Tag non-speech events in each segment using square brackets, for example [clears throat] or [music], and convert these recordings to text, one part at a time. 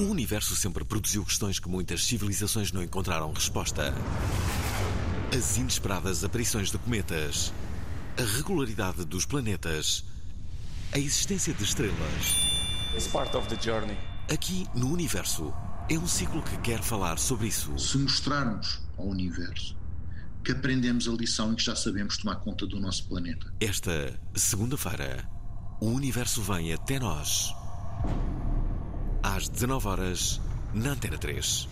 O universo sempre produziu questões que muitas civilizações não encontraram resposta. As inesperadas aparições de cometas, a regularidade dos planetas, a existência de estrelas. It's part of the journey. Aqui no universo é um ciclo que quer falar sobre isso. se mostrarmos ao universo que aprendemos a lição e que já sabemos tomar conta do nosso planeta. Esta segunda-feira, o universo vem até nós. Às 19 horas na Antena 3.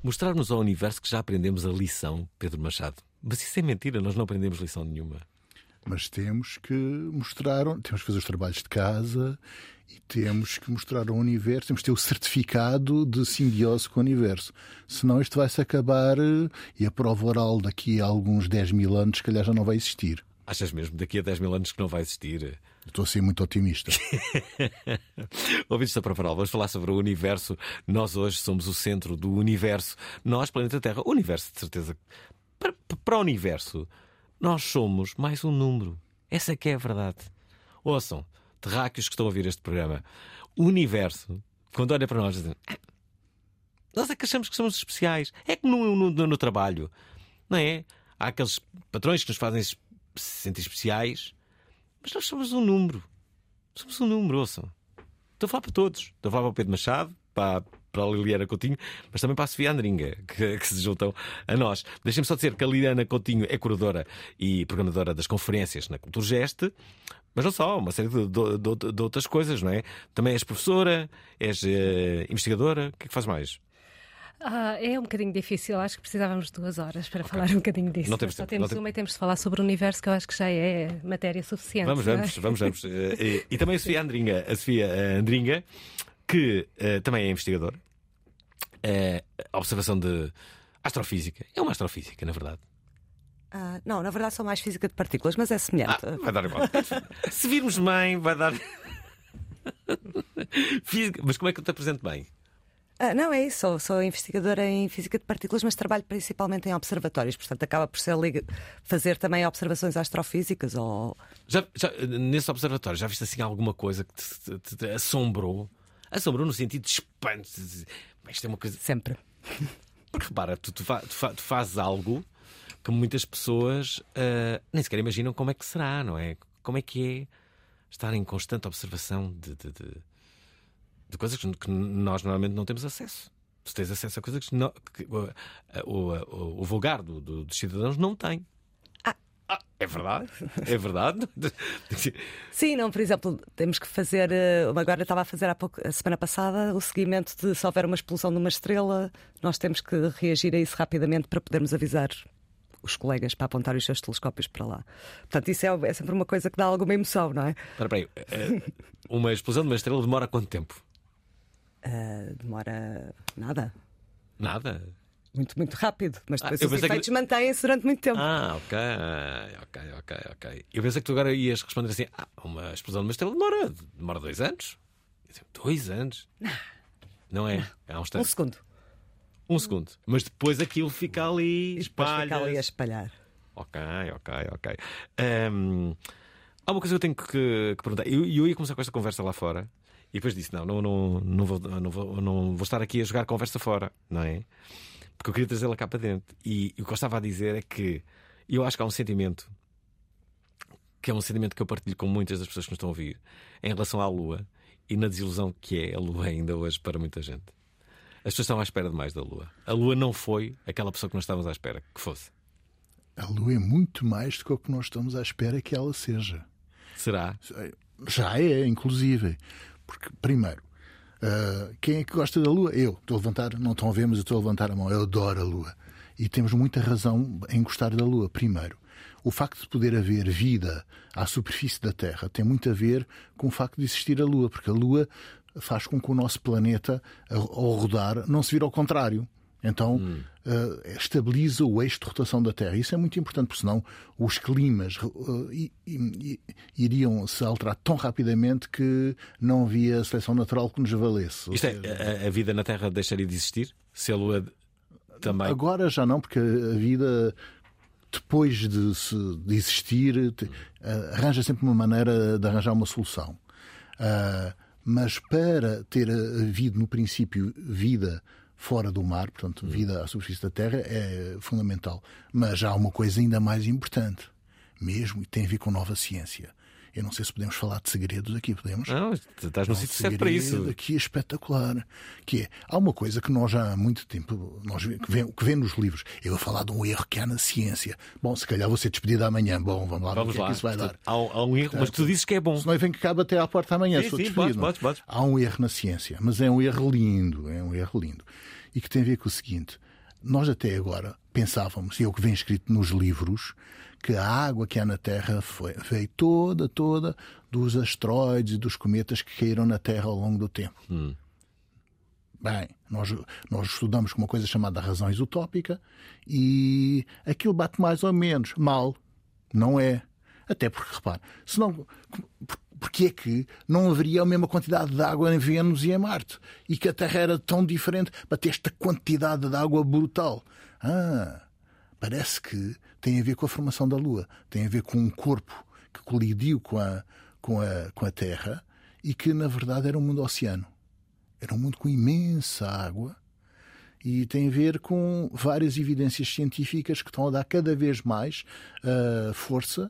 Mostrarmos ao universo que já aprendemos a lição, Pedro Machado. Mas isso é mentira, nós não aprendemos lição nenhuma. Mas temos que mostrar, temos que fazer os trabalhos de casa e temos que mostrar ao universo, temos que ter o certificado de simbiose com o universo. Senão isto vai-se acabar eh, e a prova oral daqui a alguns 10 mil anos, se calhar já não vai existir. Achas mesmo daqui a 10 mil anos que não vai existir? Estou a ser muito otimista. [laughs] Ouvidos da Prova Oral, vamos falar sobre o universo. Nós hoje somos o centro do universo. Nós, planeta Terra, o universo, de certeza. Para, para o universo, nós somos mais um número. Essa é que é a verdade. Ouçam, terráqueos que estão a ouvir este programa. O universo, quando olha para nós, dizem, "Ah, nós é que achamos que somos especiais. É no, no, no- no trabalho, não é? Há aqueles patrões que nos fazem se sentir especiais, mas nós somos um número. Somos um número, ouçam. Estou a falar para todos. Estou a falar para o Pedro Machado, para, para a Liliana Coutinho, mas também para a Sofia Andringa, [laughs] que, que se juntam a nós. Deixem-me só dizer que a Liliana Coutinho é curadora e programadora das conferências na Culturgest, mas não só, uma série de, de- de- de outras coisas, não é? Também és professora, és eh, investigadora, o que é que faz mais? Ah, é um bocadinho difícil, acho que precisávamos de duas horas para falar um bocadinho disso. Não temos Só tempo, temos não tem- uma e temos de falar sobre o universo, que eu acho que já é matéria suficiente. Vamos, não é? vamos, vamos, vamos. [laughs] Eh, eh, E também a Sofia Andringa, a Sofia eh, Andringa, que eh, também é investigadora. A observação de astrofísica. É uma astrofísica, na verdade. Ah, não, na verdade sou mais física de partículas, mas é semelhante. Ah, vai dar igual. Se virmos bem, vai dar. [laughs] Física. Mas como é que eu te apresento bem? Ah, não, é isso. Sou, sou investigadora em física de partículas, mas trabalho principalmente em observatórios. Portanto, acaba por ser liga- fazer também observações astrofísicas ou. Já, já, nesse observatório, já viste assim alguma coisa que te, te- te- assombrou? Assombrou no sentido de espanto. Isto é uma coisa. Sempre. Porque repara, tu, tu, fa- tu fa- tu fazes algo que muitas pessoas ah, nem sequer imaginam como é que será, não é? Como é que é estar em constante observação de, de, de- de coisas que, nós normalmente não temos acesso. Tu tens acesso a coisas que, não- que o, o- o- o vulgar do- do- dos cidadãos não tem. Ah, é verdade, é verdade. [laughs] Sim, não, por exemplo, temos que fazer. eh, Agora estava a fazer há pouco, a semana passada, o seguimento de se houver uma explosão de uma estrela, nós temos que reagir a isso rapidamente para podermos avisar os colegas para apontar os seus telescópios para lá. Portanto, isso é, é sempre uma coisa que dá alguma emoção, não é? Espera aí, eh, uma explosão de uma estrela demora quanto tempo? Ah, demora nada. Nada. Muito, muito rápido, mas Ah, depois eu os pensei que- efeitos mantêm-se durante muito tempo. Ah, ok, ok, ok, ok. Eu pensei que tu agora ias responder assim: ah, uma explosão de uma estrela demora, demora dois anos. Disse, Dois anos? [laughs] Não é? Há uns Um tempos. segundo. Um segundo. Mas depois aquilo fica ali, espalha. fica ali a espalhar. Ok, ok, ok. Ahm, há uma coisa que eu tenho que, que perguntar. Eu, eu ia começar com esta conversa lá fora e depois disse: não, não, não, não, vou, não, vou, não vou estar aqui a jogar conversa fora, não é? Porque eu queria trazê-la cá para dentro. E, e o que eu estava a dizer é que eu acho que há um sentimento que é um sentimento que eu partilho com muitas das pessoas que nos estão a ouvir em relação à Lua e na desilusão que é a Lua ainda hoje para muita gente. As pessoas estão à espera demais da Lua. A Lua não foi aquela pessoa que nós estávamos à espera que fosse. A Lua é muito mais do que o que nós estamos à espera que ela seja. Será? Já é, inclusive. Porque, primeiro, uh, quem é que gosta da Lua? Eu. Estou a levantar, não estão a ver, mas eu estou a levantar a mão. Eu adoro a Lua. E temos muita razão em gostar da Lua. Primeiro, o facto de poder haver vida à superfície da Terra tem muito a ver com o facto de existir a Lua, porque a Lua faz com que o nosso planeta, ao rodar, não se vire ao contrário. Então hum. uh, estabiliza o eixo de rotação da Terra. Isso é muito importante, porque senão os climas uh, iriam se alterar tão rapidamente que não havia seleção natural que nos valesse. Isto é, a, a, vida na Terra deixaria de existir? Se a Lua também. Agora já não, porque a vida. Depois de, se, de existir, uh, arranja sempre uma maneira de arranjar uma solução. mas para ter havido, no princípio, vida fora do mar, portanto, vida à superfície da Terra é fundamental. Mas há uma coisa ainda mais importante, mesmo, e tem a ver com nova ciência. Eu não sei se podemos falar de segredos aqui, podemos? Não, estás no sítio certo para isso. Aqui é espetacular. Que é, há uma coisa que nós já há muito tempo, nós, que, vem, que vem nos livros, eu vou falar de um erro que há na ciência. Bom, se calhar vou ser despedido amanhã. Bom, vamos lá vamos ver o que é que isso vai dar. Há, há um erro, Portanto, mas tu dizes que é bom. Se não vem que cabe até à porta amanhã, sim, sou sim, despedido. Pode, pode, pode. Há um erro na ciência, mas é um erro lindo, é um erro lindo e que tem a ver com o seguinte: nós até agora pensávamos, e é o que vem escrito nos livros, que a água que há na Terra foi, veio toda, toda dos asteroides e dos cometas que caíram na Terra ao longo do tempo. Hum. Bem, nós, nós estudamos com uma coisa chamada razão isotópica e aquilo bate mais ou menos mal. Não é. Até porque, repare, senão, porque é que não haveria a mesma quantidade de água em Vênus e em Marte? E que a Terra era tão diferente para ter esta quantidade de água brutal? Ah, parece que tem a ver com a formação da Lua, tem a ver com um corpo que colidiu com a, com a, com a Terra e que, na verdade, era um mundo oceano. Era um mundo com imensa água e tem a ver com várias evidências científicas que estão a dar cada vez mais uh, força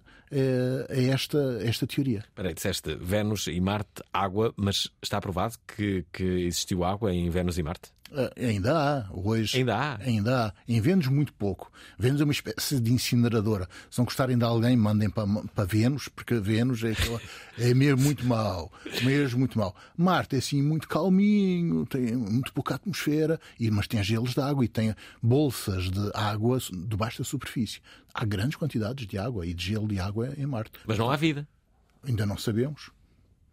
a esta, esta teoria. Peraí, disseste Vênus e Marte, água, mas está provado que, que existiu água em Vênus e Marte? Uh, ainda há, hoje. Ainda há? Ainda há. Em Vênus, muito pouco. Vênus é uma espécie de incineradora. Se não gostarem de alguém, mandem para, para Vênus, porque Vênus é, aquela, é mesmo muito mau. Mesmo muito mau. Marte é assim muito calminho, tem muito pouca atmosfera, mas tem gelos de água e tem bolsas de água debaixo da superfície. Há grandes quantidades de água e de gelo de água em Marte. Mas não há vida. Ainda não sabemos.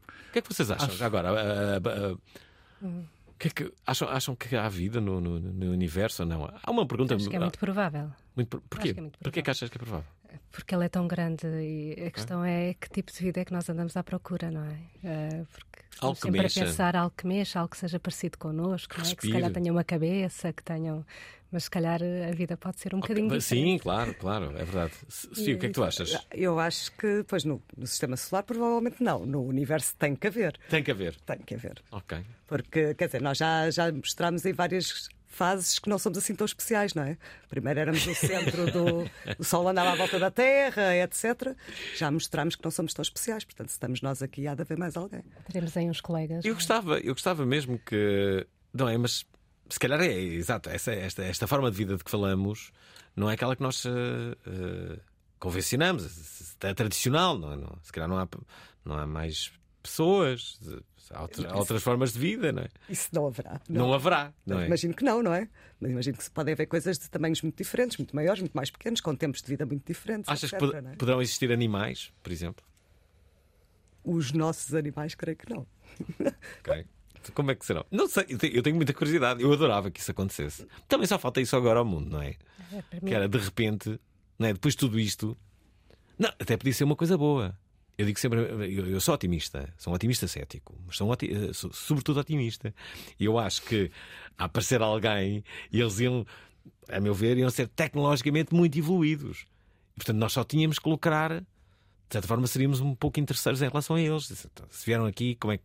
O que é que vocês acham? Acho... Agora. Uh, uh, uh, que é que, acham, acham que há vida no, no, no, universo ou não? Há uma pergunta. Acho que é muito provável. Muito, porquê? É muito Porquê que achas que é provável? Porque ela é tão grande e a questão ah. é que tipo de vida é que nós andamos à procura, não é? Uh, porque algo sempre mexa. a pensar algo que mexa, algo que seja parecido connosco, não é? que se calhar tenha uma cabeça, que tenham. Mas se calhar a vida pode ser um okay. bocadinho diferente. Sim, claro, claro, é verdade. Sofia, o que é que tu achas? Eu acho que, pois, no, no, sistema solar, provavelmente não. No universo tem que haver. Tem que haver. Tem que haver. Ok. Porque, quer dizer, nós já, já mostramos em várias fases que não somos assim tão especiais, não é? Primeiro éramos no centro do. [laughs] O Sol andava à volta da Terra, etc. Já mostramos que não somos tão especiais, portanto, se estamos nós aqui, há de haver mais alguém. Teremos aí uns colegas. Eu é? gostava, eu gostava mesmo que. Não é, mas se calhar é, exato, essa, esta, esta forma de vida de que falamos não é aquela que nós uh, uh, convencionamos, é tradicional, não é? Não, se calhar não há, não há mais pessoas, Há, outra, há outras formas de vida, não é? Isso não haverá. Não, não haverá, não é? Imagino que não, não é? Mas imagino que podem haver coisas de tamanhos muito diferentes, muito maiores, muito mais pequenos, com tempos de vida muito diferentes. Achas etc, que pod é? poderão existir animais, por exemplo? Os nossos animais, creio que não. [laughs] Como é que serão? Não sei, eu tenho muita curiosidade. Eu adorava que isso acontecesse. Também só falta isso agora ao mundo, não é? é que era de repente, não é? depois de tudo isto. Não, até podia ser uma coisa boa. Eu digo sempre, eu, eu, sou otimista, sou um otimista cético, mas sou, um oti eh, sou sobretudo otimista. E eu acho que a aparecer alguém, eles iam, a meu ver, iam ser tecnologicamente muito evoluídos. E, portanto, nós só tínhamos que lucrar, de certa forma, seríamos um pouco interesseiros em relação a eles. Se vieram aqui, como é que.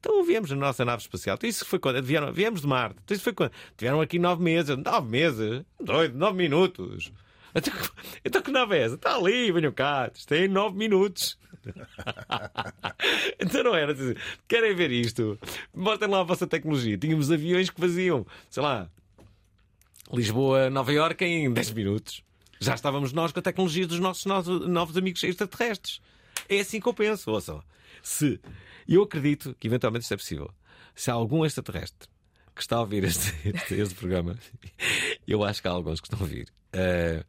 Então viemos na nossa nave espacial. Então, isso foi quando? Vieram, viemos de Marte. Então, isso foi quando? Tiveram aqui nove meses. Nove meses? Doido, nove minutos. Então, [laughs] então que nave é essa? Está ali, venham cá. Isto tem nove minutos. [laughs] então não era assim. Querem ver isto? Mostrem lá a vossa tecnologia. Tínhamos aviões que faziam, sei lá, Lisboa, Nova Iorque em 10 minutos. Já estávamos nós com a tecnologia dos nossos novos amigos extraterrestres. É assim que eu penso, ouçam. Se eu acredito que eventualmente isto é possível. Se há algum extraterrestre que está a ouvir este, [laughs] este, este programa, eu acho que há alguns que estão a ouvir. Uh,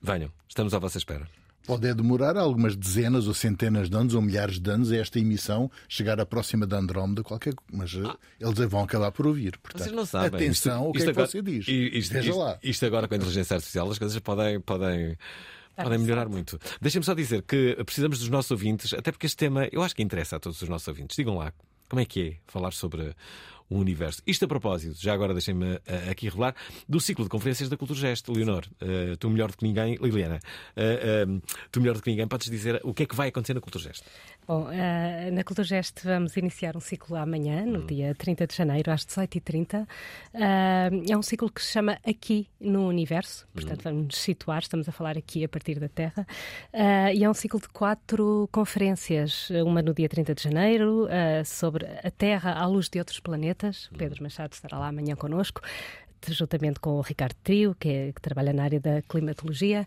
venham, estamos à vossa espera. Pode demorar algumas dezenas ou centenas de anos ou milhares de anos a esta emissão chegar à próxima da Andrómeda, qualquer mas ah. eles vão acabar por ouvir. Portanto, Vocês não sabem. Atenção, isto, o que é que agora, você diz? Isto, lá. Isto agora com a inteligência artificial as coisas podem, podem, podem melhorar muito. Deixem-me só dizer que precisamos dos nossos ouvintes, até porque este tema eu acho que interessa a todos os nossos ouvintes. Digam lá como é que é falar sobre o universo. Isto a propósito, já agora deixem-me uh, aqui revelar, do ciclo de conferências da Cultura Gesto. Leonor, uh, tu melhor do que ninguém, Liliana, uh, tu melhor do que ninguém, podes dizer o que é que vai acontecer na Cultura Gesto? Bom, uh, na Cultura Gesto vamos iniciar um ciclo amanhã, no hum. dia 30 de janeiro, às 18h30. Uh, é um ciclo que se chama Aqui no Universo, portanto hum. vamos nos situar, estamos a falar aqui a partir da Terra. Uh, e é um ciclo de quatro conferências, uma no dia 30 de janeiro, sobre a Terra à luz de outros planetas. Hum. Pedro Machado estará lá amanhã connosco juntamente com o Ricardo Trio, que, é, que trabalha na área da climatologia,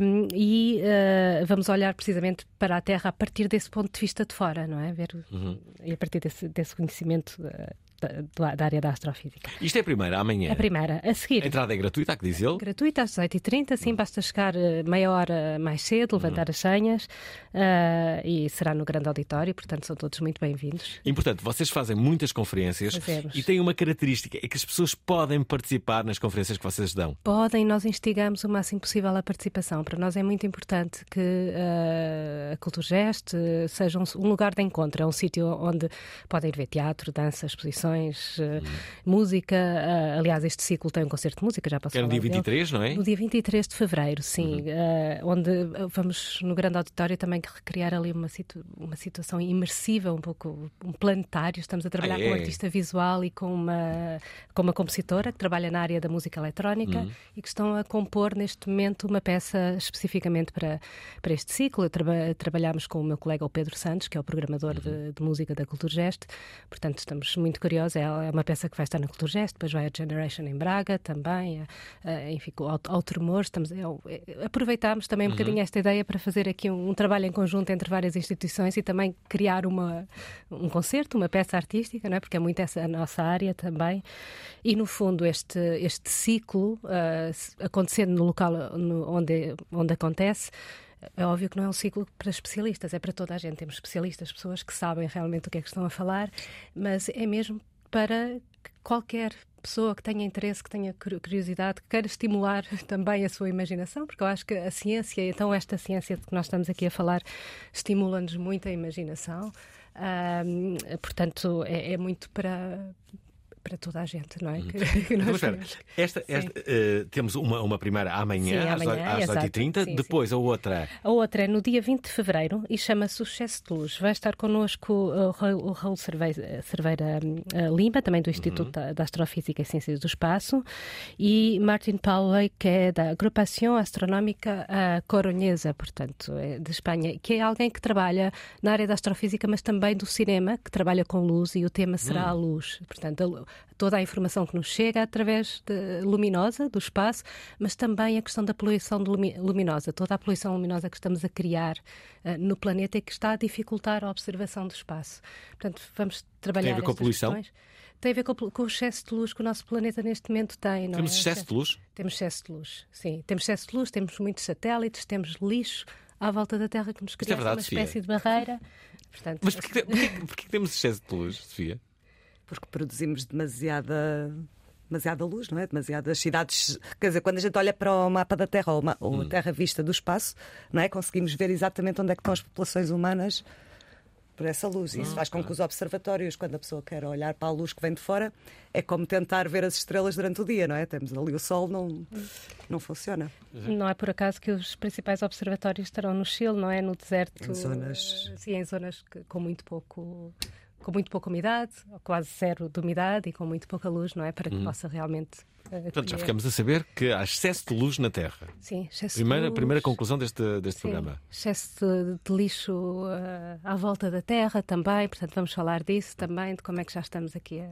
um, e uh, vamos olhar precisamente para a Terra a partir desse ponto de vista de fora, não é? Ver, uhum. E a partir desse, desse conhecimento uh, da, da, área da astrofísica. Isto é a primeira, amanhã? A primeira. A seguir. A entrada é gratuita, há que dizer? Gratuita, às 18h30, sim, hum. basta chegar eh, meia hora mais cedo, levantar hum. as senhas uh, e será no grande auditório, portanto são todos muito bem-vindos. Importante, vocês fazem muitas conferências Fazemos. e têm uma característica, é que as pessoas podem participar nas conferências que vocês dão. Podem, nós instigamos o máximo possível a participação. Para nós é muito importante que uh, a Culturgest seja um, um lugar de encontro, é um sítio onde podem ver teatro, dança, exposições hum. música. Uh, aliás, este ciclo tem um concerto de música, já passou. É no dia 23, dele. não é? No dia 23 de fevereiro, sim. Uhum. Uh, onde vamos, no grande auditório, também recriar ali uma, situ uma situação imersiva, um pouco um planetário. Estamos a trabalhar ah, é? com um artista visual e com uma, com uma compositora que trabalha na área da música eletrónica uhum. e que estão a compor neste momento uma peça especificamente para, para este ciclo. Traba trabalhamos com o meu colega o Pedro Santos, que é o programador uhum. de, de música da Cultura Geste. Portanto, estamos muito curiosos curiosa. É uma peça que vai estar na Culturgest, depois vai a Generation em Braga também, enfim, ao, ao Tremor. Estamos, é, é, aproveitámos também um uhum. bocadinho esta ideia para fazer aqui um, um, trabalho em conjunto entre várias instituições e também criar uma, um concerto, uma peça artística, não é? porque é muito essa a nossa área também. E, no fundo, este, este ciclo, uh, acontecendo no local no, onde, onde acontece, é óbvio que não é um ciclo para especialistas, é para toda a gente. Temos especialistas, pessoas que sabem realmente o que é que estão a falar, mas é mesmo para qualquer pessoa que tenha interesse, que tenha curiosidade, que queira estimular [laughs] também a sua imaginação, porque eu acho que a ciência, então esta ciência de que nós estamos aqui a falar, estimula-nos muito a imaginação. Portanto, é, é, muito para, para toda a gente, não é? Uhum. Que, [laughs] nós então, esta, esta uh, temos uma, uma primeira amanhã, Sim, amanhã às, às 8h30, depois sim. a outra. A outra é no dia 20 de fevereiro e chama-se O Excesso de Luz. Vai estar connosco o Raul Cerveira, Cerveira uh, Lima, também do Instituto uhum. da Astrofísica e Ciências do Espaço, e Martin Pauley, que é da Agrupação Astronómica Coronhesa, portanto, é de Espanha, que é alguém que trabalha na área da astrofísica, mas também do cinema, que trabalha com luz, e o tema será uhum. a luz. Portanto, toda a informação que nos chega através de luminosa do espaço, mas também a questão da poluição luminosa, toda a poluição luminosa que estamos a criar uh, no planeta e que está a dificultar a observação do espaço. Portanto, vamos trabalhar Tem a ver com a poluição? Questões. Tem a ver com, com, o excesso de luz que o nosso planeta neste momento tem. Não temos é? excesso de luz? Temos excesso de luz, sim. Temos excesso de luz, temos muitos satélites, temos lixo à volta da Terra que nos cria é verdade, uma espécie de barreira. Portanto, Mas porquê, porquê, porquê temos excesso de luz, Sofia? Porque produzimos demasiada demasiada luz, não é? Demasiadas cidades. Quer dizer, quando a gente olha para o mapa da Terra ou, uma, ou a hum. Terra vista do espaço, não é? Conseguimos ver exatamente onde é que estão as populações humanas por essa luz. Isso faz com que os observatórios, quando a pessoa quer olhar para a luz que vem de fora, é como tentar ver as estrelas durante o dia, não é? Temos ali o sol, não, não funciona. Não é por acaso que os principais observatórios estarão no Chile, não é? No deserto. Em zonas. Sim, em zonas que, com muito pouco com muito pouca umidade, ou quase zero de umidade e com muito pouca luz, não é? Para que uhum. possa realmente Portanto, já ficamos a saber que há excesso de luz na Terra. Sim, excesso primeira, de luz. Primeira conclusão deste, deste Sim, programa. Excesso de, de lixo uh, à volta da Terra também, portanto vamos falar disso também, de como é que já estamos aqui a.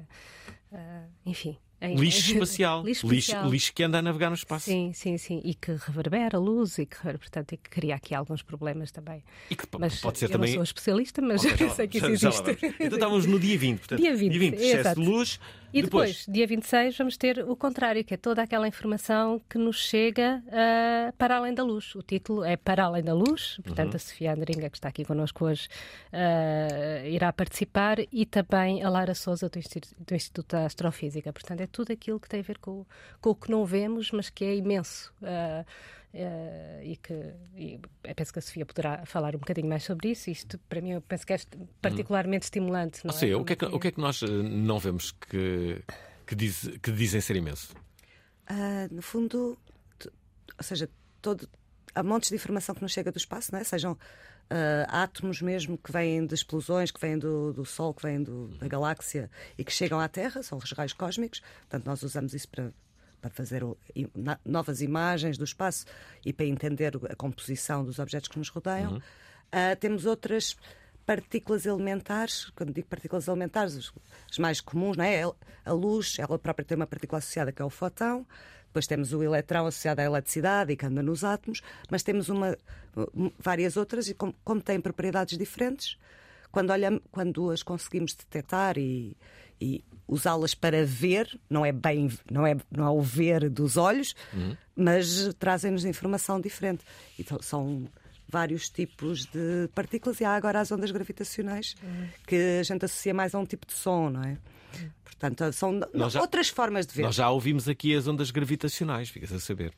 Uh, enfim. Em, lixo espacial. lixo espacial. lixo que anda a navegar no espaço. Sim, sim, sim. E que reverbera a luz e que, portanto, e que cria aqui alguns problemas também. E que mas pode ser eu também. não sou especialista, mas Ok, [laughs] já sei que isso existe. Então estávamos no dia 20. Portanto, Dia 20, excesso exato. de luz. E depois, dia 26, vamos ter o contrário, que é toda aquela informação que nos chega ah, para além da luz. O título é Para Além da Luz, portanto, Uhum. a Sofia Andringa, que está aqui connosco hoje, ah, irá participar, e também a Lara Souza, do Instituto, do Instituto da Astrofísica. Portanto, é tudo aquilo que tem a ver com, com o que não vemos, mas que é imenso. Ah, ah, e que e eu penso que a Sofia poderá falar um bocadinho mais sobre isso. Isto, para mim, eu penso que é particularmente estimulante. Não Ou é? seja, o que é que, o que, é que nós eh, não vemos que, que, diz- que dizem ser imenso? Ah, no fundo, ou seja, todo, há montes de informação que nos chega do espaço, não é? sejam ah, átomos mesmo que vêm de explosões, que vêm do, do Sol, que vêm do- da galáxia e que chegam à Terra, são os raios cósmicos. Portanto, nós usamos isso para, para fazer novas imagens do espaço e para entender a composição dos objetos que nos rodeiam. Ah, temos outras partículas elementares, quando digo partículas elementares, os- as mais comuns, não é? A luz, ela própria tem uma partícula associada que é o fotão, depois temos o eletrão associado à eletricidade e que anda nos átomos, mas temos uma, um, várias outras e como, como têm propriedades diferentes, quando, olham, quando as conseguimos detectar e, e usá-las para ver, não é bem, não é, não é o ver dos olhos, mas trazem-nos informação diferente. Então, são vários tipos de partículas e há agora as ondas gravitacionais que a gente associa mais a um tipo de som, não é? Portanto, são já- outras formas de ver. Nós já ouvimos aqui as ondas gravitacionais, ficas a saber.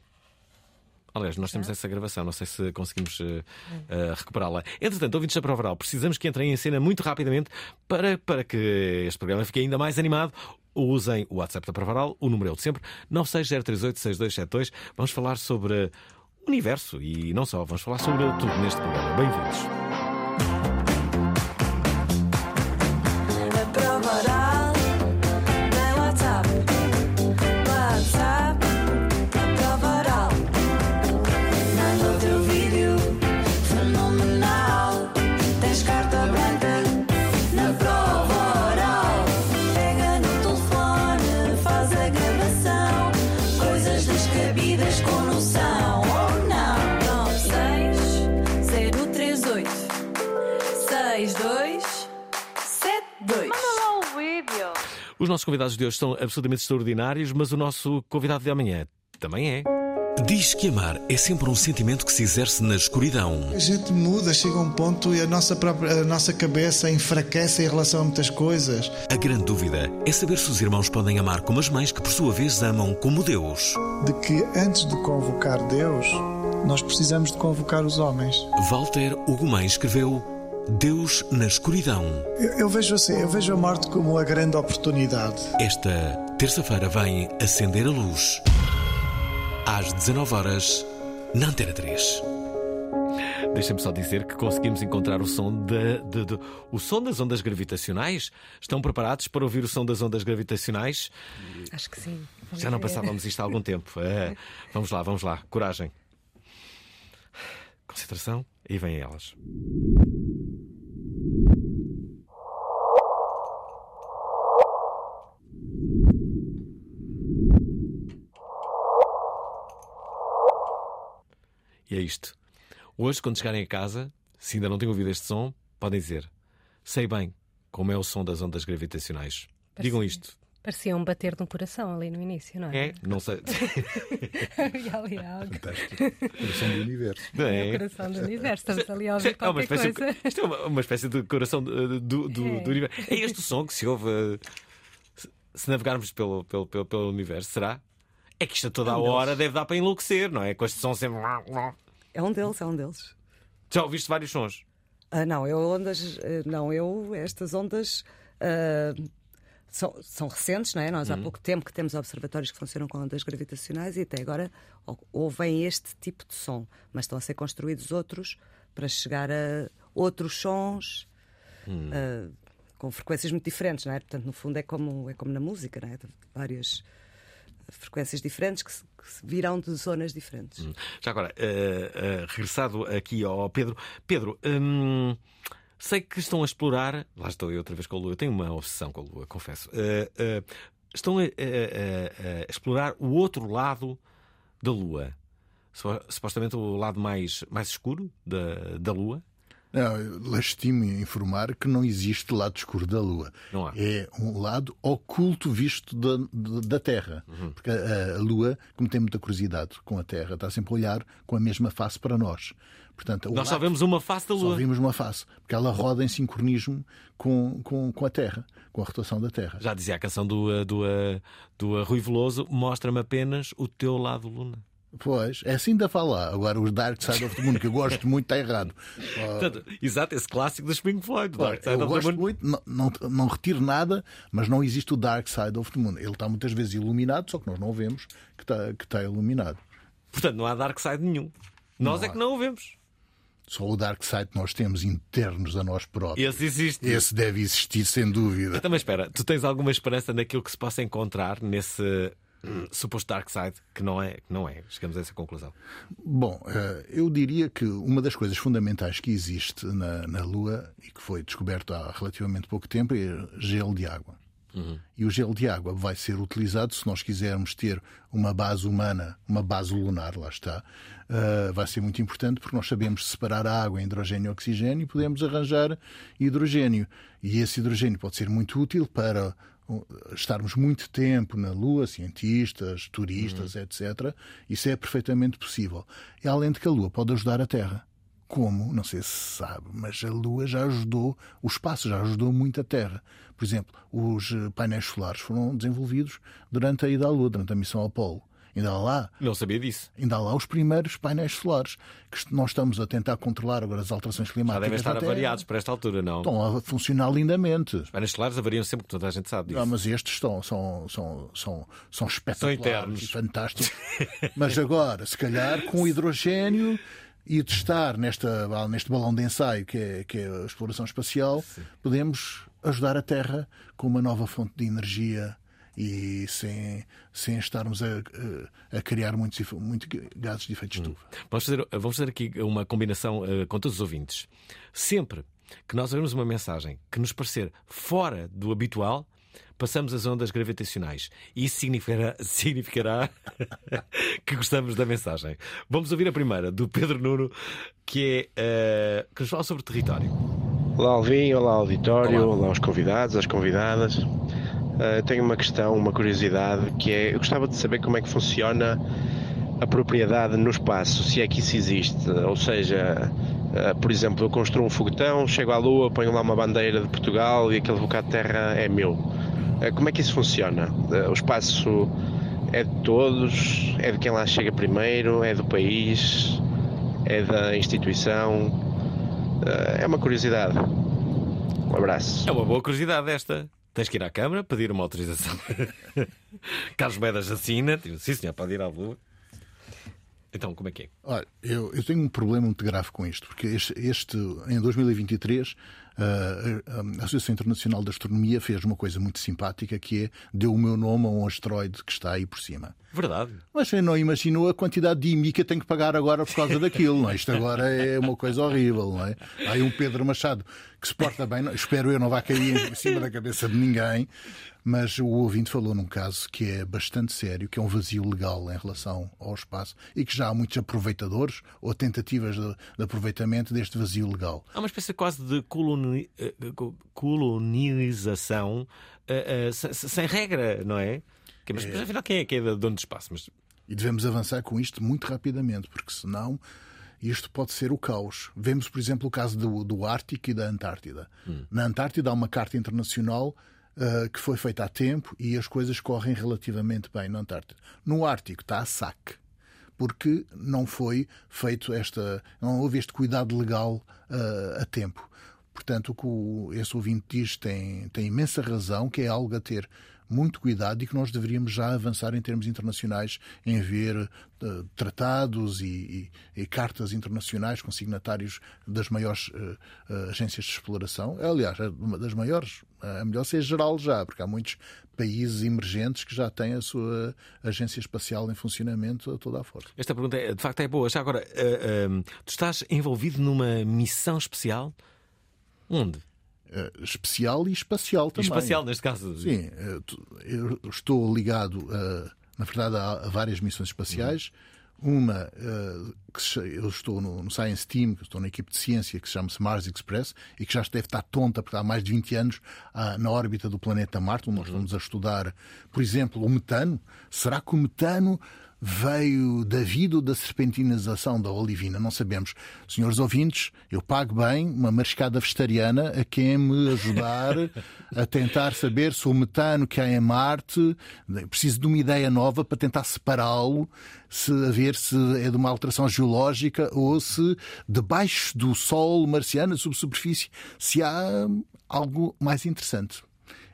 Aliás, nós temos essa gravação, não sei se conseguimos eh, eh, recuperá-la. Entretanto, ouvintes da Prova Oral, precisamos que entrem em cena muito rapidamente para, para que este programa fique ainda mais animado. Usem o WhatsApp da Prova Oral, o número é o de sempre, 960386272. Vamos falar sobre o universo e não só, vamos falar sobre tudo neste programa. Bem-vindos. Os nossos convidados de hoje são absolutamente extraordinários, mas o nosso convidado de amanhã também é. Diz que amar é sempre um sentimento que se exerce na escuridão. A gente muda, chega a um ponto e a nossa, própria, a nossa cabeça enfraquece em relação a muitas coisas. A grande dúvida é saber se os irmãos podem amar como as mães que, por sua vez, amam como Deus. De que antes de convocar Deus, nós precisamos de convocar os homens. Walter Ugumem escreveu Deus na escuridão. Eu, eu vejo assim, eu vejo a morte como a grande oportunidade. Esta terça-feira vem acender a luz. Às 19 horas na Antena 3. Deixa-me só dizer que conseguimos encontrar o som da, de- de- o som das ondas gravitacionais. Estão preparados para ouvir o som das ondas gravitacionais? Acho que sim. Vamos Já não passávamos isto há algum tempo. É. Vamos lá, vamos lá. Coragem. Concentração. E vêm elas. E é isto. Hoje, quando chegarem a casa, se ainda não têm ouvido este som, podem dizer: Sei bem como é o som das ondas gravitacionais. Digam isto. Parecia um bater de um coração ali no início, não é? É? Não sei. [laughs] Havia ali algo. Coração do universo. Não É é? o coração do universo. Estamos ali a ouvir É uma qualquer espécie, coisa. isto é uma, uma espécie de coração do, do, do, É. do universo. É este o som que se ouve se- se navegarmos pelo, pelo, pelo, pelo universo, será? É que isto a toda a hora deve dar para enlouquecer, não é? Com este som sempre. É um deles, é um deles. Já ouviste vários sons? Ah, não, eu ondas, eh, não, eu estas ondas ah, são, são recentes, não é? Nós há Uhum. pouco tempo que temos observatórios que funcionam com ondas gravitacionais e até agora ou- ouvem este tipo de som, mas estão a ser construídos outros para chegar a outros sons Hum. ah, com frequências muito diferentes, não é? Portanto, no fundo é como é como na música, não é? Várias frequências diferentes que, que virão de zonas diferentes. Hum. Já agora, uh, uh, regressado aqui ao Pedro. Pedro, hum, sei que estão a explorar. Lá estou eu outra vez com a Lua. Eu tenho uma obsessão com a Lua, confesso. Uh, estão a, a, a, explorar o outro lado da Lua. Supostamente o lado mais, mais escuro da, da Lua. Lastimo informar que não existe lado escuro da Lua. É um lado oculto visto da, da Terra. Uhum. Porque a, a, Lua, como tem muita curiosidade com a Terra, está sempre a olhar com a mesma face para nós. Portanto, nós só vemos uma face da Lua. Só vemos uma face. Porque ela roda em sincronismo com, com, com a Terra, com a rotação da Terra. Já dizia a canção do, do, do, do Rui Veloso: mostra-me apenas o teu lado luna. Pois, é assim da falar. Agora, os Dark Side of the Moon, que eu gosto muito, está errado. [laughs] Portanto, exato, esse clássico dos Pink Floyd. Dark Side eu of gosto the Moon. muito, não, não, não, retiro nada, mas não existe o Dark Side of the Moon. Ele está muitas vezes iluminado, só que nós não vemos que está, que está iluminado. Portanto, não há Dark Side nenhum. Nós não é há. que não o vemos. Só o Dark Side nós temos internos a nós próprios. Esse existe. Esse deve existir, sem dúvida. Então, mas espera, tu tens alguma esperança naquilo que se possa encontrar nesse [clears throat] suposto dark side, que não é, que não é. Chegamos a essa conclusão. Bom, eh, eu diria que uma das coisas fundamentais que existe na, na Lua e que foi descoberto há relativamente pouco tempo é gelo de água. Uhum. E o gelo de água vai ser utilizado se nós quisermos ter uma base humana, uma base lunar, lá está. Uh, vai ser muito importante porque nós sabemos separar a água em hidrogênio e oxigênio e podemos arranjar hidrogênio. E esse hidrogênio pode ser muito útil para estarmos muito tempo na Lua, cientistas, turistas, uhum. etc. Isso é perfeitamente possível. E além de que a Lua pode ajudar a Terra. Como? Não sei se sabe, mas a Lua já ajudou, o espaço já ajudou muito a Terra. Por exemplo, os eh, painéis solares foram desenvolvidos durante a ida à Lua, durante a missão Apolo. Ainda há lá. Não sabia disso. Ainda há lá os primeiros painéis solares que nós estamos a tentar controlar agora as alterações climáticas. Já devem estar avariados para esta altura, não? Estão a funcionar lindamente. Os painéis solares avariam sempre, toda a gente sabe disso. Não, mas estes estão, são, são, são, são espetaculares são e fantásticos. [laughs] mas agora, se calhar, com o hidrogênio e testar nesta, neste balão de ensaio que é, que é a exploração espacial, Sim. podemos ajudar a Terra com uma nova fonte de energia e sem, sem estarmos a, a, a criar muitos, muitos gases de efeito de estufa. Hum. Vamos, fazer, vamos fazer aqui uma combinação uh, com todos os ouvintes. Sempre que nós ouvirmos uma mensagem que nos parecer fora do habitual, passamos as ondas gravitacionais. E isso significará, [laughs] significará [laughs] que gostamos da mensagem. Vamos ouvir a primeira, do Pedro Nuno, que é uh, que nos fala sobre território. Olá, Alvin, olá, auditório, olá, olá aos convidados, às convidadas. Uh, tenho uma questão, uma curiosidade, que é: eu gostava de saber como é que funciona a propriedade no espaço, se é que isso existe. Ou seja, uh, por exemplo, eu construo um foguetão, chego à Lua, ponho lá uma bandeira de Portugal e aquele bocado de terra é meu. Uh, como é que isso funciona? o espaço é de todos? É de quem lá chega primeiro? É do país? É da instituição? é uma curiosidade. Um abraço. É uma boa curiosidade esta. Tens que ir à Câmara pedir uma autorização. [laughs] Carlos Medas assina. Sim, senhor, pode ir à Lua. Então, como é que é? Olha, eu, eu tenho um problema muito grave com isto, porque este, este em 2023 a Associação Internacional de Astronomia fez uma coisa muito simpática que é deu o meu nome a um asteroide que está aí por cima. Verdade. Mas você não imaginou a quantidade de IMI que eu tenho que pagar agora por causa daquilo, não é? Isto agora é uma coisa horrível, não é? Há aí um Pedro Machado que se porta bem, espero eu não vá cair em cima da cabeça de ninguém, mas o ouvinte falou num caso que é bastante sério, que é um vazio legal em relação ao espaço e que já há muitos aproveitadores ou tentativas de, de aproveitamento deste vazio legal. Há uma espécie quase de coloni... Eh, colonização uh, uh, sem, sem, regra, não é? Mas, é... afinal, quem é que é dono do espaço? Mas... E devemos avançar com isto muito rapidamente, porque senão isto pode ser o caos. Vemos, por exemplo, o caso do, do Ártico e da Antártida. Hum. Na Antártida há uma carta internacional uh, que foi feita há tempo e as coisas correm relativamente bem na Antártida. No Ártico está a saque, porque não foi feito esta. não houve este cuidado legal uh, a tempo. Portanto, o que esse ouvinte diz tem, tem imensa razão, que é algo a ter muito cuidado e que nós deveríamos já avançar em termos internacionais em ver uh, tratados e, e, e, cartas internacionais com signatários das maiores uh, uh, agências de exploração. Aliás, uma das maiores, a melhor ser geral já, porque há muitos países emergentes que já têm a sua agência espacial em funcionamento a toda a força. Esta pergunta, é, de facto, é boa. Já agora, tu estás envolvido numa missão especial? Onde? Uh, especial e espacial também. E espacial, neste caso. Sim, uh, eu estou ligado, na verdade, a, várias missões espaciais. Uma, que eu estou no, Science Team, estou na equipe de ciência que se chama-se Mars Express e que já deve estar tonta, porque há mais de 20 anos na órbita do planeta Marte, onde nós uhum. estamos a estudar, por exemplo, o metano. Será que o metano veio da vida ou da serpentinização da olivina, não sabemos. Senhores ouvintes, eu pago bem uma mariscada vegetariana a quem me ajudar a tentar saber se o metano que há em Marte, preciso de uma ideia nova para tentar separá-lo, se a ver se é de uma alteração geológica ou se debaixo do Sol marciano, subsuperfície, se há algo mais interessante.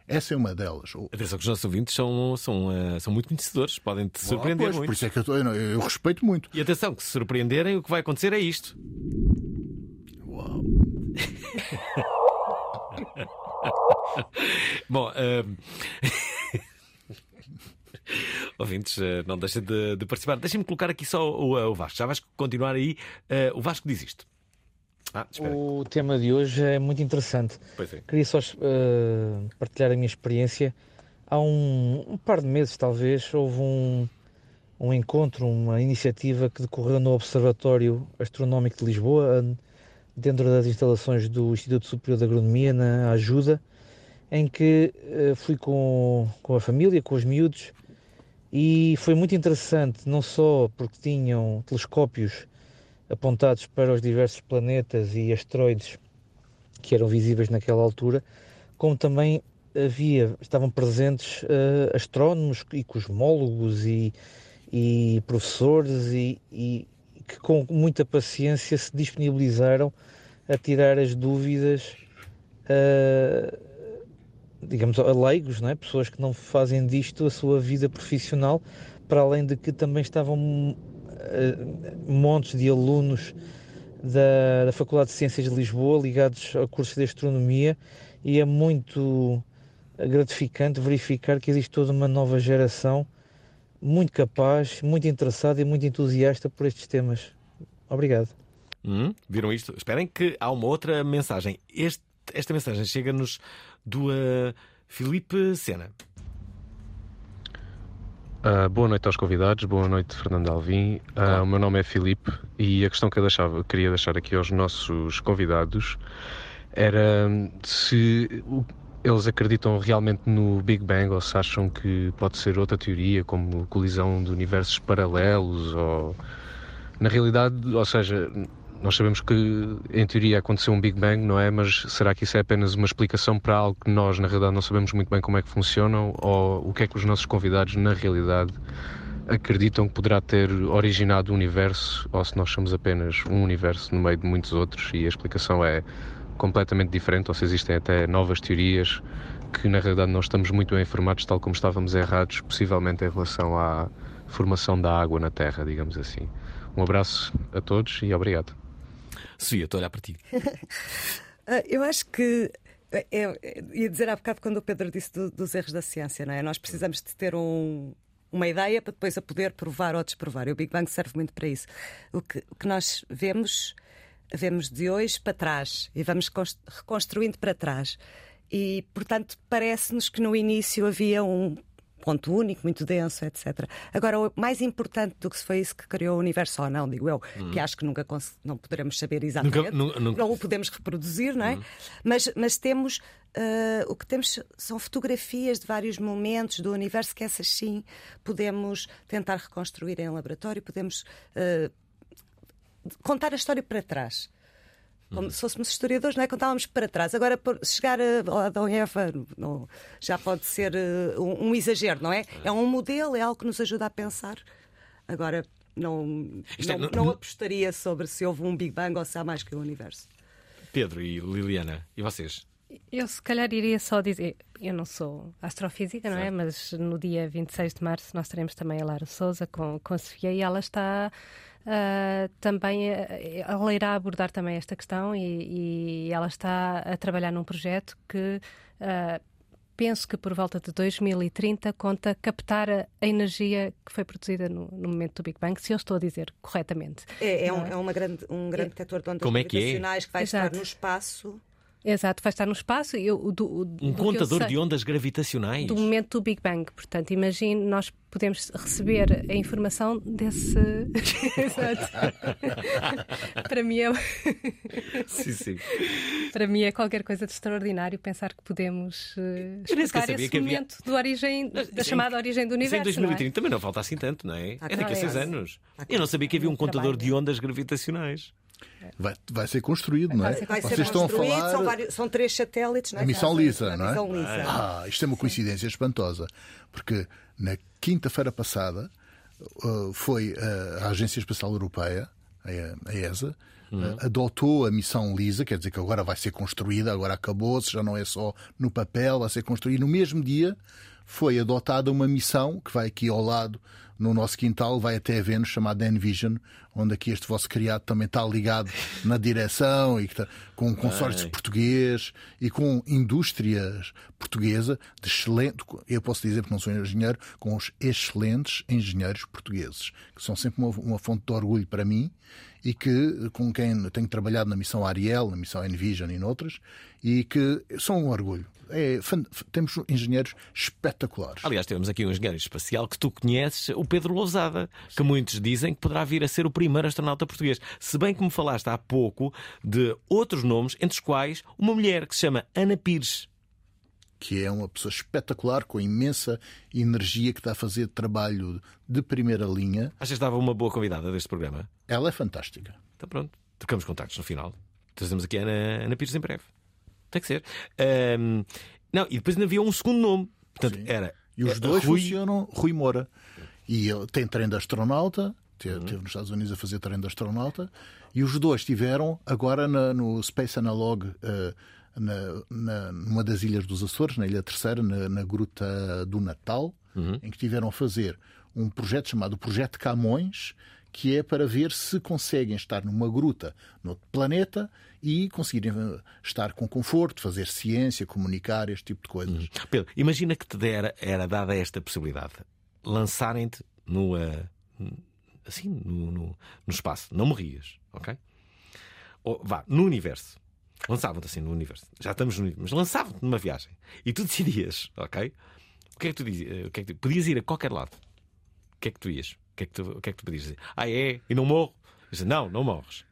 Essa é uma delas. Atenção que os nossos ouvintes são, são, uh, são muito conhecedores, podem te surpreender pois, muito. Por isso é que eu, eu, eu, respeito muito. E atenção, que se surpreenderem, o que vai acontecer é isto. Uau! [laughs] Bom, uh... [laughs] ouvintes, uh, não deixem de, de participar. Deixem-me colocar aqui só o, o Vasco. Já vais continuar aí. o Vasco diz isto. Ah, o tema de hoje é muito interessante. É. Queria só uh, partilhar a minha experiência. Há um, um, par de meses, talvez, houve um, um encontro, uma iniciativa que decorreu no Observatório Astronómico de Lisboa, dentro das instalações do Instituto Superior de Agronomia, na Ajuda, em que uh, fui com, com a família, com os miúdos, e foi muito interessante, não só porque tinham telescópios apontados para os diversos planetas e asteroides que eram visíveis naquela altura, como também havia, estavam presentes uh, astrónomos e cosmólogos e, e professores e, e, que com muita paciência se disponibilizaram a tirar as dúvidas, uh, digamos, a leigos, não é? pessoas que não fazem disto a sua vida profissional, para além de que também estavam montes de alunos da, da Faculdade de Ciências de Lisboa ligados a cursos de astronomia e é muito gratificante verificar que existe toda uma nova geração muito capaz, muito interessada e muito entusiasta por estes temas. Obrigado. Hum, viram isto? Esperem que há uma outra mensagem. Este, esta mensagem chega-nos do uh, Filipe Sena. Uh, boa noite aos convidados, boa noite Fernando Alvim. Uh, o meu nome é Filipe e a questão que eu deixava, queria deixar aqui aos nossos convidados era se eles acreditam realmente no Big Bang ou se acham que pode ser outra teoria, como colisão de universos paralelos ou na realidade, ou seja, nós sabemos que, em teoria, aconteceu um Big Bang, não é? Mas será que isso é apenas uma explicação para algo que nós, na realidade, não sabemos muito bem como é que funcionam? Ou o que é que os nossos convidados, na realidade, acreditam que poderá ter originado o universo? Ou se nós somos apenas um universo no meio de muitos outros e a explicação é completamente diferente? Ou se existem até novas teorias que, na realidade, nós estamos muito bem informados, tal como estávamos errados, possivelmente em relação à formação da água na Terra, digamos assim. Um abraço a todos e obrigado. Sofia, estou a olhar para ti. [laughs] Ah, eu acho que. É, é, ia dizer há bocado quando o Pedro disse do, dos erros da ciência, não é? Nós precisamos de ter um, uma ideia para depois a poder provar ou desprovar. E o Big Bang serve muito para isso. O que, o que nós vemos, vemos de hoje para trás e vamos reconstruindo para trás. E, portanto, parece-nos que no início havia um ponto único, muito denso, etc. Agora, o mais importante do que se foi isso que criou o universo ou não, digo eu, hum. que acho que nunca não poderemos saber exatamente, nunca, nunca, não o podemos reproduzir, não é? Hum. Mas, mas temos uh, o que temos são fotografias de vários momentos do universo que essas sim podemos tentar reconstruir em laboratório, podemos uh, contar a história para trás como se fôssemos historiadores, não é? Contávamos para trás. Agora, chegar a Adão e Eva não, já pode ser uh, um, um, exagero, não é? É um modelo, é algo que nos ajuda a pensar. Agora, não, não, é, não, não apostaria sobre se houve um Big Bang ou se há mais que o um universo. Pedro e Liliana, e vocês? Eu se calhar iria só dizer, eu não sou astrofísica, não é? Mas no dia 26 de março nós teremos também a Lara Souza com, com a Sofia e ela está uh, também, uh, ela irá abordar também esta questão e, e, ela está a trabalhar num projeto que uh, penso que por volta de 2030 conta captar a, energia que foi produzida no, no, momento do Big Bang, se eu estou a dizer corretamente. É, é, um, é uma grande, um grande é. detector de ondas Como é que, é? que vai Exato. estar no espaço Exato, vai estar no espaço. Eu, do, do, um contador de ondas gravitacionais. Do momento do Big Bang. Portanto, imagine, nós podemos receber a informação desse. [laughs] Exato. [laughs] Para mim é. sim, sim. Para mim é qualquer coisa de extraordinário pensar que podemos uh, explicar esse momento havia... do origem, da chamada origem do universo. Em 2030 não é? também não falta assim tanto, não é? é daqui a seis anos. Eu não sabia que havia um contador de ondas gravitacionais. Vai, vai ser construído, não é? Vai ser Vocês estão a falar... São, vários, são, três satélites, não é? A missão Lisa, não é? Missão Lisa. Ah, isto é uma coincidência espantosa, porque na quinta-feira passada uh, foi a Agência Espacial Europeia, a ESA, uhum. Uh, adotou a missão LISA, quer dizer que agora vai ser construída, agora acabou-se, já não é só no papel, vai ser construída. No mesmo dia foi adotada uma missão que vai aqui ao lado no nosso quintal, vai até a Vênus, chamada Envision, onde aqui este vosso criado também está ligado na direção e está, com um consórcio português e com indústrias portuguesa de excelente, eu posso dizer porque não sou engenheiro, com os excelentes engenheiros portugueses, que são sempre uma, uma fonte de orgulho para mim e que com quem tenho trabalhado na missão Ariel, na missão Envision e noutras, e que são um orgulho. É, temos engenheiros espetaculares. Aliás, temos aqui um engenheiro espacial que tu conheces, o Pedro Lousada, que muitos dizem que poderá vir a ser o primeiro astronauta português. Se bem que me falaste há pouco de outros nomes, entre os quais uma mulher que se chama Ana Pires que é uma pessoa espetacular, com imensa energia, que está a fazer trabalho de primeira linha. Achas que estava uma boa convidada deste programa? Ela é fantástica. Então pronto, tocamos contactos no final. Trazemos aqui a Ana, Ana Pires em breve. Tem que ser. Um, não, e depois ainda havia um segundo nome. Portanto, era. E os dois Rui... funcionam Rui Moura. E ele tem treino de astronauta, teve, uhum. nos Estados Unidos a fazer treino de astronauta, e os dois estiveram agora na, no Space Analog. Uh, na, na, numa das ilhas dos Açores, na Ilha Terceira, na, na Gruta do Natal, uhum. em que estiveram a fazer um projeto chamado Projeto Camões, que é para ver se conseguem estar numa gruta no planeta e conseguirem eh, estar com conforto, fazer ciência, comunicar, este tipo de coisas. Hum. Pedro, imagina que te dera, era dada esta possibilidade, lançarem-te no, assim, no, no, no, espaço, não morrias, ok? Ou, vá, no universo. Lançavam-te assim no universo. Já estamos no universo, mas lançavam-te numa viagem. E tu decidias, ok? O que é que tu dizias? O que é que tu... Podias ir a qualquer lado. O que é que tu ias? O que é que tu, o que é que tu podias dizer? Ah, é? E não morro? Eu disse, não, não morres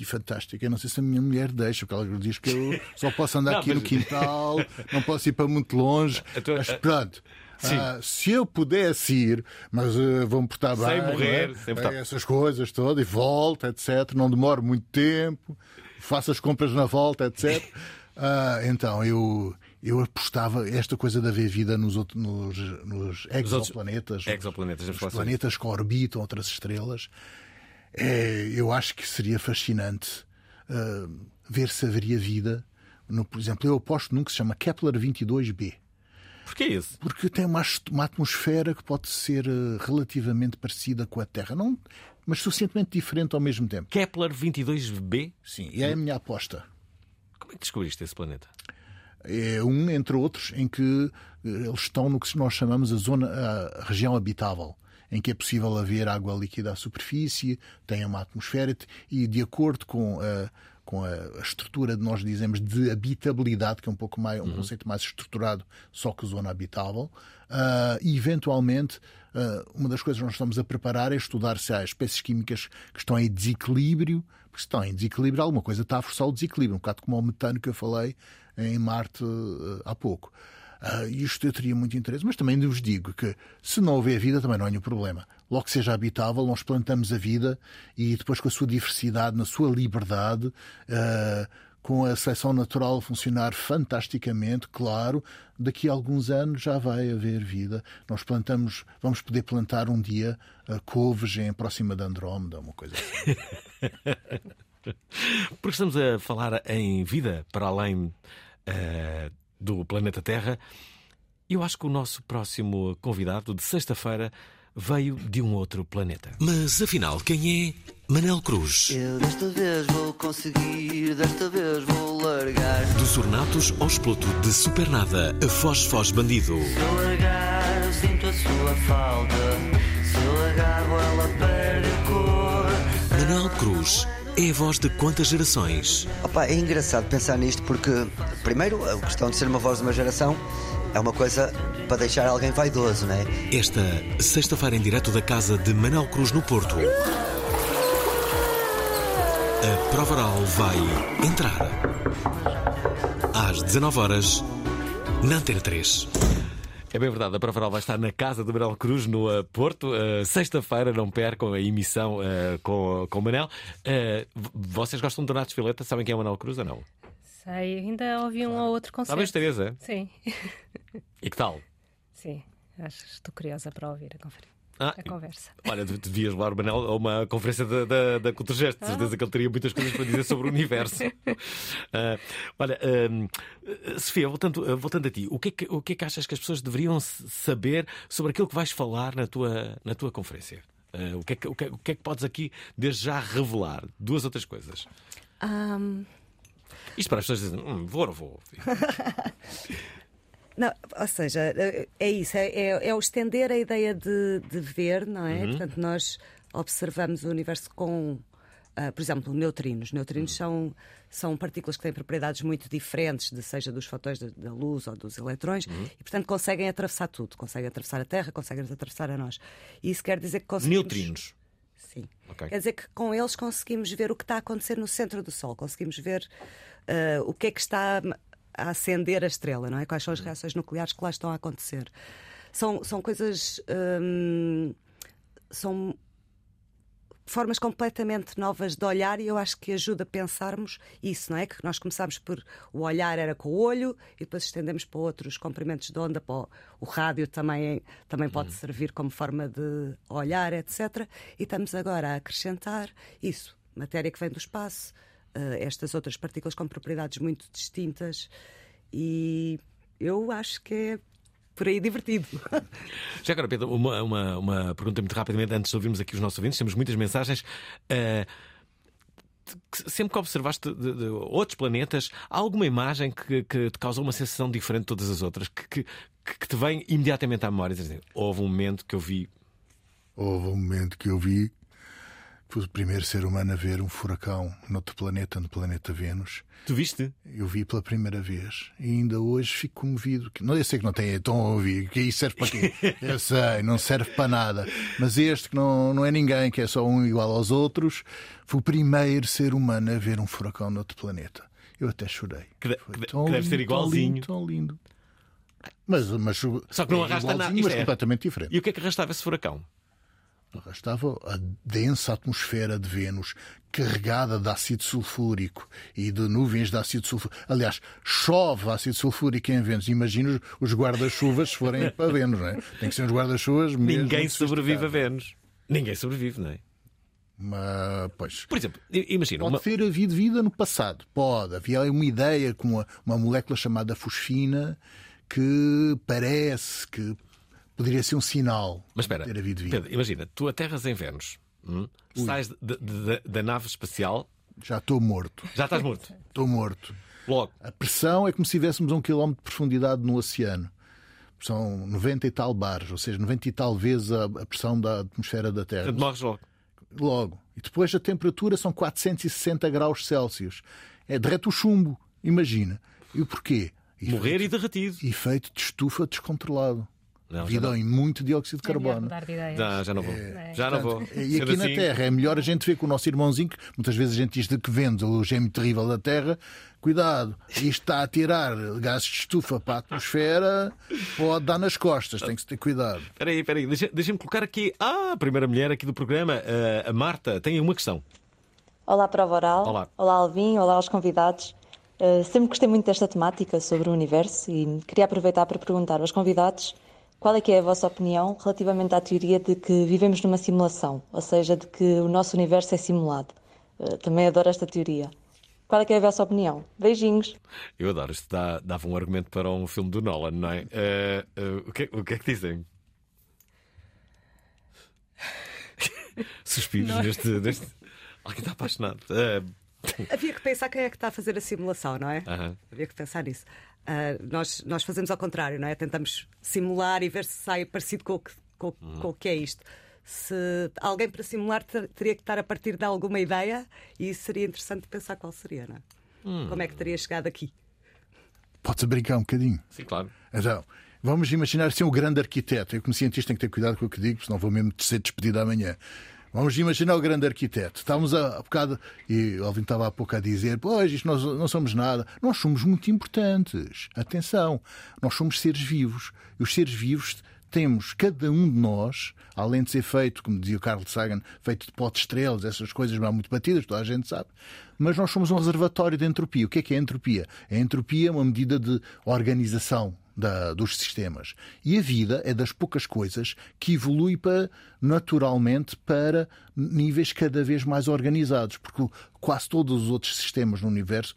e fantástico. Eu não sei se a minha mulher deixa, porque ela diz que eu [laughs] só posso andar não, aqui mas... no quintal, não posso ir para muito longe. [laughs] Tua... Mas pronto. Ah, se eu pudesse ir, mas uh, vou-me portar sem bem, morrer, é? sem portar... essas coisas todas, e volta, etc. Não demoro muito tempo, faço as compras na volta, etc. [laughs] Ah, então eu, eu apostava esta coisa de haver vida nos, outros, nos, nos exoplanetas, exoplanetas, os planetas que orbitam outras estrelas. É, eu acho que seria fascinante uh, ver se haveria vida. No, por exemplo, eu aposto num que se chama Kepler 22b. Porquê isso? Porque tem uma, uma atmosfera que pode ser uh, relativamente parecida com a Terra, não, mas suficientemente diferente ao mesmo tempo. Kepler 22b? Sim, e é a minha aposta. Como é que descobriste esse planeta? É um, entre outros, em que eh, eles estão no que nós chamamos a zona, a região habitável em que é possível haver água líquida à superfície, tem uma atmosfera e, de acordo com a, com a estrutura de nós dizemos de habitabilidade, que é um pouco mais um uhum. conceito mais estruturado, só que zona habitável, uh, e eventualmente uh, uma das coisas que nós estamos a preparar é estudar se há espécies químicas que estão em desequilíbrio, porque se estão em desequilíbrio, alguma coisa está a forçar o desequilíbrio, um bocado como o metano que eu falei em Marte uh, há pouco. Uh, isto eu teria muito interesse, mas também vos digo que se não houver vida também não há nenhum problema. Logo que seja habitável, nós plantamos a vida e depois com a sua diversidade, na sua liberdade, uh, com a seleção natural funcionar fantasticamente, claro, daqui a alguns anos já vai haver vida. Nós plantamos, vamos poder plantar um dia uh, couves em próxima de Andrómeda, uma coisa assim. [laughs] Porque estamos a falar em vida para além uh, do planeta Terra. Eu acho que o nosso próximo convidado de sexta-feira veio de um outro planeta. Mas afinal, quem é Manel Cruz? Eu desta vez vou conseguir, desta vez vou largar. Dos ornatos ao exploto de supernada, a Foz Foz Bandido. Se eu largar, eu sinto a sua falta. Se eu agarro, ela perde a cor. Manel Cruz é a voz de quantas gerações? Opa, é engraçado pensar nisto porque, primeiro, a questão de ser uma voz de uma geração é uma coisa para deixar alguém vaidoso, não é? Esta sexta-feira em direto da casa de Manel Cruz no Porto. A prova oral vai entrar. Às 19 horas na Antena 3. É bem verdade, a prova oral vai estar na casa de Manel Cruz, no uh, Porto. Uh, Sexta-feira, não percam a emissão uh, com, com o Manel. vocês gostam de Donatos Fileta? Sabem quem é o Manel Cruz ou não? Sei, ainda ouvi um ou outro concerto. Sabes, Teresa? Sim. E que tal? Sim, acho, estou curiosa para ouvir a conferência. Ah, a conversa. Olha, devias levar o Manel a uma conferência da, da, da Culturgest. De certeza que ele teria muitas coisas para dizer sobre o universo. Uh, [laughs] olha, uh, Sofia, voltando, voltando a ti, o que, é que, o que é que achas que as pessoas deveriam saber sobre aquilo que vais falar na tua, na tua conferência? Uh, o, que é que, o, que, o que é que podes aqui, desde já, revelar? Duas outras coisas. Um... Isto para as pessoas dizem, hum, vou ou não vou? [laughs] Não, ou seja, é isso, é, é, é o estender a ideia de, de ver, não é? Uhum. Portanto, nós observamos o universo com, uh, por exemplo, neutrinos. Neutrinos uhum. são, são partículas que têm propriedades muito diferentes, de, seja dos fatores da, luz ou dos eletrões, uhum. e, portanto, conseguem atravessar tudo. Conseguem atravessar a Terra, conseguem atravessar a nós. E isso quer dizer que conseguimos... Neutrinos? Sim. Okay. Quer dizer que com eles conseguimos ver o que está a acontecer no centro do Sol, conseguimos ver uh, o que é que está a acender a estrela, não é? Quais são as reações nucleares que lá estão a acontecer. São, são coisas. Hum, são formas completamente novas de olhar e eu acho que ajuda a pensarmos isso, não é? Que nós começámos por o olhar era com o olho e depois estendemos para outros comprimentos de onda, para o, o rádio também, também pode uhum. servir como forma de olhar, etc. E estamos agora a acrescentar isso, matéria que vem do espaço, estas outras partículas com propriedades muito distintas e eu acho que é por aí divertido. [laughs] Já agora, Pedro, uma, uma, uma, pergunta muito rapidamente antes de ouvirmos aqui os nossos ouvintes, temos muitas mensagens. Uh, sempre que observaste de, de, outros planetas, há alguma imagem que, que, te causou uma sensação diferente de todas as outras, que, que, que te vem imediatamente à memória? Dizer, houve um momento que eu vi. Houve um momento que eu vi o primeiro ser humano a ver um furacão noutro planeta, no planeta Vênus. Tu viste? Eu vi pela primeira vez. E ainda hoje fico comovido. Não, eu sei que não tem tão a ouvir, que isso serve para quê? [laughs] Eu sei, não serve para nada. Mas este, que não, não é ninguém, que é só um igual aos outros, foi o primeiro ser humano a ver um furacão noutro planeta. Eu até chorei. Que, de, que, que deve ser igualzinho. Tão lindo, tão lindo. Mas, mas, Só que não arrasta nada. Mas é. completamente diferente. E o que é que arrastava esse furacão? Estava a densa atmosfera de Vênus, carregada de ácido sulfúrico e de nuvens de ácido sulfúrico. Aliás, chove ácido sulfúrico em Vênus. Imagina os guarda-chuvas se forem para Vênus, não é? Tem que ser uns guarda-chuvas mesmo. Ninguém sobrevive a Vênus. Ninguém sobrevive, não é? Mas, pois. Por exemplo, imagina. Pode uma... ter havido vida no passado. Pode. Havia uma ideia com uma, uma molécula chamada fosfina que parece que poderia ser um sinal Mas espera, de ter havido vida. Pedro, imagina, tu aterras em Vênus, hum? sais da nave espacial. Já estou morto. Já estás morto? [laughs] Estou morto. Logo. A pressão é como se estivéssemos a um quilómetro de profundidade no oceano. São 90 e tal bares, ou seja, 90 e tal vezes a, a pressão da atmosfera da Terra. Portanto, morres logo. Logo. E depois a temperatura são 460 graus Celsius. É derrete o chumbo, imagina. E o porquê? Morrer e derretido. Efeito de estufa descontrolado. Não, vida não. em muito dióxido de carbono. Já, já não vou. É, já não vou. E aqui na assim... Terra é melhor a gente ver com o nosso irmãozinho, que muitas vezes a gente diz que vende o gêmeo terrível da Terra. Cuidado, isto está a tirar gases de estufa para a atmosfera, pode dar nas costas, tem que se ter cuidado. Espera aí, espera aí, deixa-me deixa colocar aqui ah, a primeira mulher aqui do programa, a Marta, tem uma questão. Olá, Prova Oral. Olá. Olá, Alvin. Olá aos convidados. Uh, sempre gostei muito desta temática sobre o universo e queria aproveitar para perguntar aos convidados qual é que é a vossa opinião relativamente à teoria de que vivemos numa simulação, ou seja, de que o nosso universo é simulado? Eh, também adoro esta teoria. Qual é que é a vossa opinião? Beijinhos. Eu adoro, isto dá, dava um argumento para um filme do Nolan, não é? Eh, eh, o, que, o que é que dizem? [laughs] Suspiros Não. neste, neste. Alguém está apaixonado. Eh, Havia que pensar quem é que está a fazer a simulação, não é? Havia que pensar nisso. Ah, nós, nós fazemos ao contrário, não é? Tentamos simular e ver se sai parecido com o que, com, com o que é isto. Se alguém para simular ter- teria que estar a partir de alguma ideia e seria interessante pensar qual seria, não é? Hum. Como é que teria chegado aqui? Pode-se brincar um bocadinho. Sim, claro. Então, vamos imaginar ser um grande arquiteto. Eu, como cientista, tenho que ter cuidado com o que digo, senão vou mesmo ser despedido amanhã. Vamos imaginar o grande arquiteto. Estávamos a, a bocado, e o Alvin estava há pouco a dizer: Pois, isto nós não somos nada. Nós somos muito importantes. Atenção, nós somos seres vivos. E os seres vivos temos, cada um de nós, além de ser feito, como dizia o Carl Sagan, feito de pó de estrelas, essas coisas não muito batidas, toda a gente sabe, mas nós somos um reservatório de entropia. O que é que é entropia? A entropia é uma medida de organização da- dos sistemas. E a vida é das poucas coisas que evolui para, naturalmente para níveis cada vez mais organizados, porque quase todos os outros sistemas no universo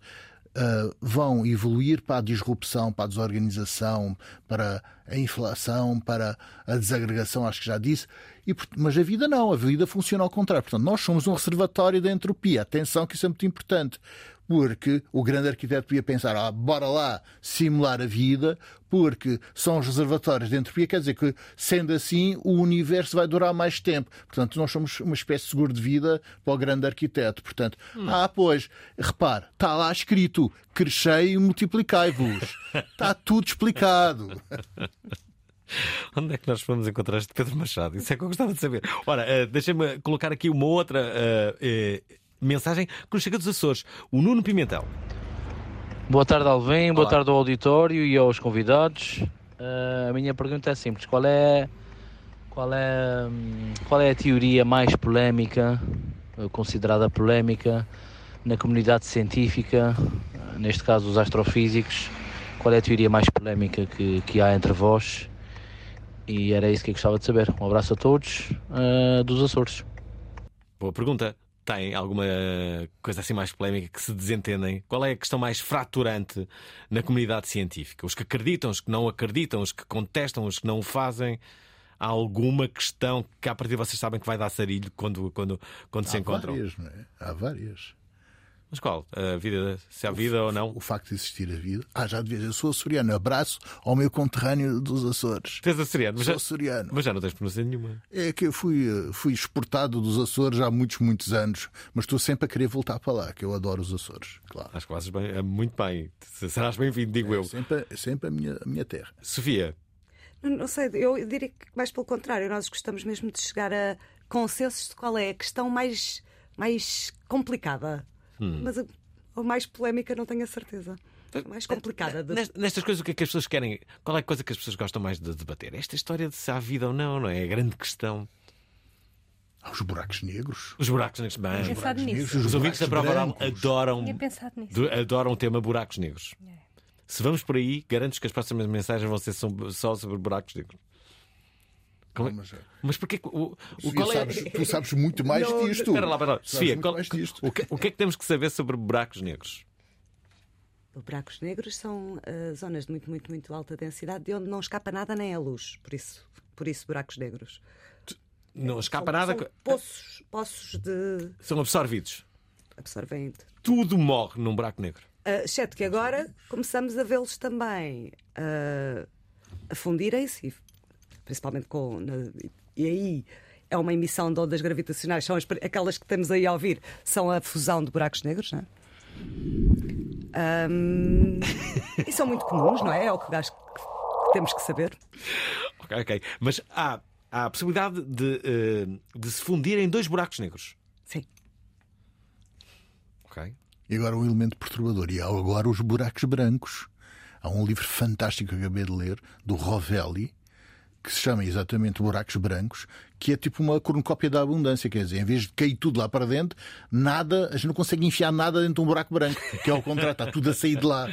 ah, vão evoluir para a disrupção, para a desorganização, para a inflação, para a desagregação, acho que já disse. E, mas a vida não, a vida funciona ao contrário. Portanto, nós somos um reservatório da entropia. Atenção, que isso é muito importante. Porque o grande arquiteto podia pensar, ah, bora lá simular a vida, porque são os reservatórios de entropia, quer dizer que, sendo assim, o universo vai durar mais tempo. Portanto, nós somos uma espécie de seguro de vida para o grande arquiteto. Portanto, ah, pois, repare, está lá escrito, crescei e multiplicai-vos. Está tudo explicado. [laughs] Onde é que nós vamos encontrar este Pedro Machado? Isso é que eu gostava de saber. Ora, eh, deixa-me colocar aqui uma outra eh, eh, mensagem que nos chega dos Açores. O Nuno Pimentel. Boa tarde, Alvin. Boa tarde ao auditório e aos convidados. Ah, a minha pergunta é simples: qual é, qual é, hum, qual é a teoria mais polémica, ou considerada polémica, na comunidade científica, ah, neste caso os astrofísicos? Qual é a teoria mais polémica que, que há entre vós? E era isso que eu gostava de saber. Um abraço a todos ah, dos Açores. Boa pergunta. Tem alguma coisa assim mais polémica que se desentendem? Qual é a questão mais fraturante na comunidade científica? Os que acreditam, os que não acreditam, os que contestam, os que não o fazem? Há alguma questão que a partir de vocês sabem que vai dar sarilho quando, quando, quando se Há encontram? várias, não é? Há várias. Mas qual? A vida, se há vida ou não? O facto de existir a vida. Ah, já devia Eu sou açoriano. Abraço ao meu conterrâneo dos Açores. Tens açoriano, mas Sou já, açoriano. mas já não tens pronúncia nenhuma. É que eu fui, eh, fui exportado dos Açores há muitos, muitos anos, mas estou sempre a querer voltar para lá, que eu adoro os Açores, claro. Acho que fazes bem, é muito bem. Serás bem-vindo, digo eu. É sempre, é sempre a, minha, a minha terra. Sofia, Não, não sei, eu diria que mais pelo contrário, nós gostamos mesmo de chegar a consensos de qual é a questão mais, mais complicada. Hum. Mas a, a mais polémica não tenho a certeza. A mais complicada. De... Nest- nestas coisas, o que é que as pessoas querem? Qual é a coisa que as pessoas gostam mais de debater? Esta história de se há vida ou não, não é? A grande questão. Há os buracos negros. Os buracos negros, bem. Tinha pensado nisso. Os ouvintes da prova oral adoram, adoram o tema buracos negros. Se vamos por aí, garanto que as próximas mensagens vão ser só sobre buracos negros. Como é- Mas, eh, Mas porquê que o, o Sofia, qual é... sabes- tu sabes muito mais Não, disto. Espera lá, espera lá. Sofia, qual- o, que, o que é que temos que saber sobre buracos negros? Buracos negros são ah, zonas de muito, muito, muito alta densidade de onde não escapa nada nem a luz. Por isso, por isso buracos negros. Não escapa São- nada. São poços, poços de São absorvidos. absorvente. Tudo morre num buraco negro. Ah, exceto que agora começamos a vê-los também ah, a fundirem-se, e principalmente com. na- e aí é uma emissão de ondas gravitacionais, são as- aquelas que temos aí a ouvir, são a fusão de buracos negros, não é? Ahm, e são muito comuns, não é? É o que acho que temos que saber. Ok, ok. Mas há, há a possibilidade de, eh, de se fundirem dois buracos negros. Sim. Ok. E agora um elemento perturbador. E há agora os buracos brancos. Há um livro fantástico que acabei de ler, do Rovelli, que se chama exatamente Buracos Brancos, que é tipo uma cornucópia da abundância, quer dizer, em vez de cair tudo lá para dentro, nada, a gente não consegue enfiar nada dentro de um buraco branco, que é ao contrário, está tudo a sair de lá.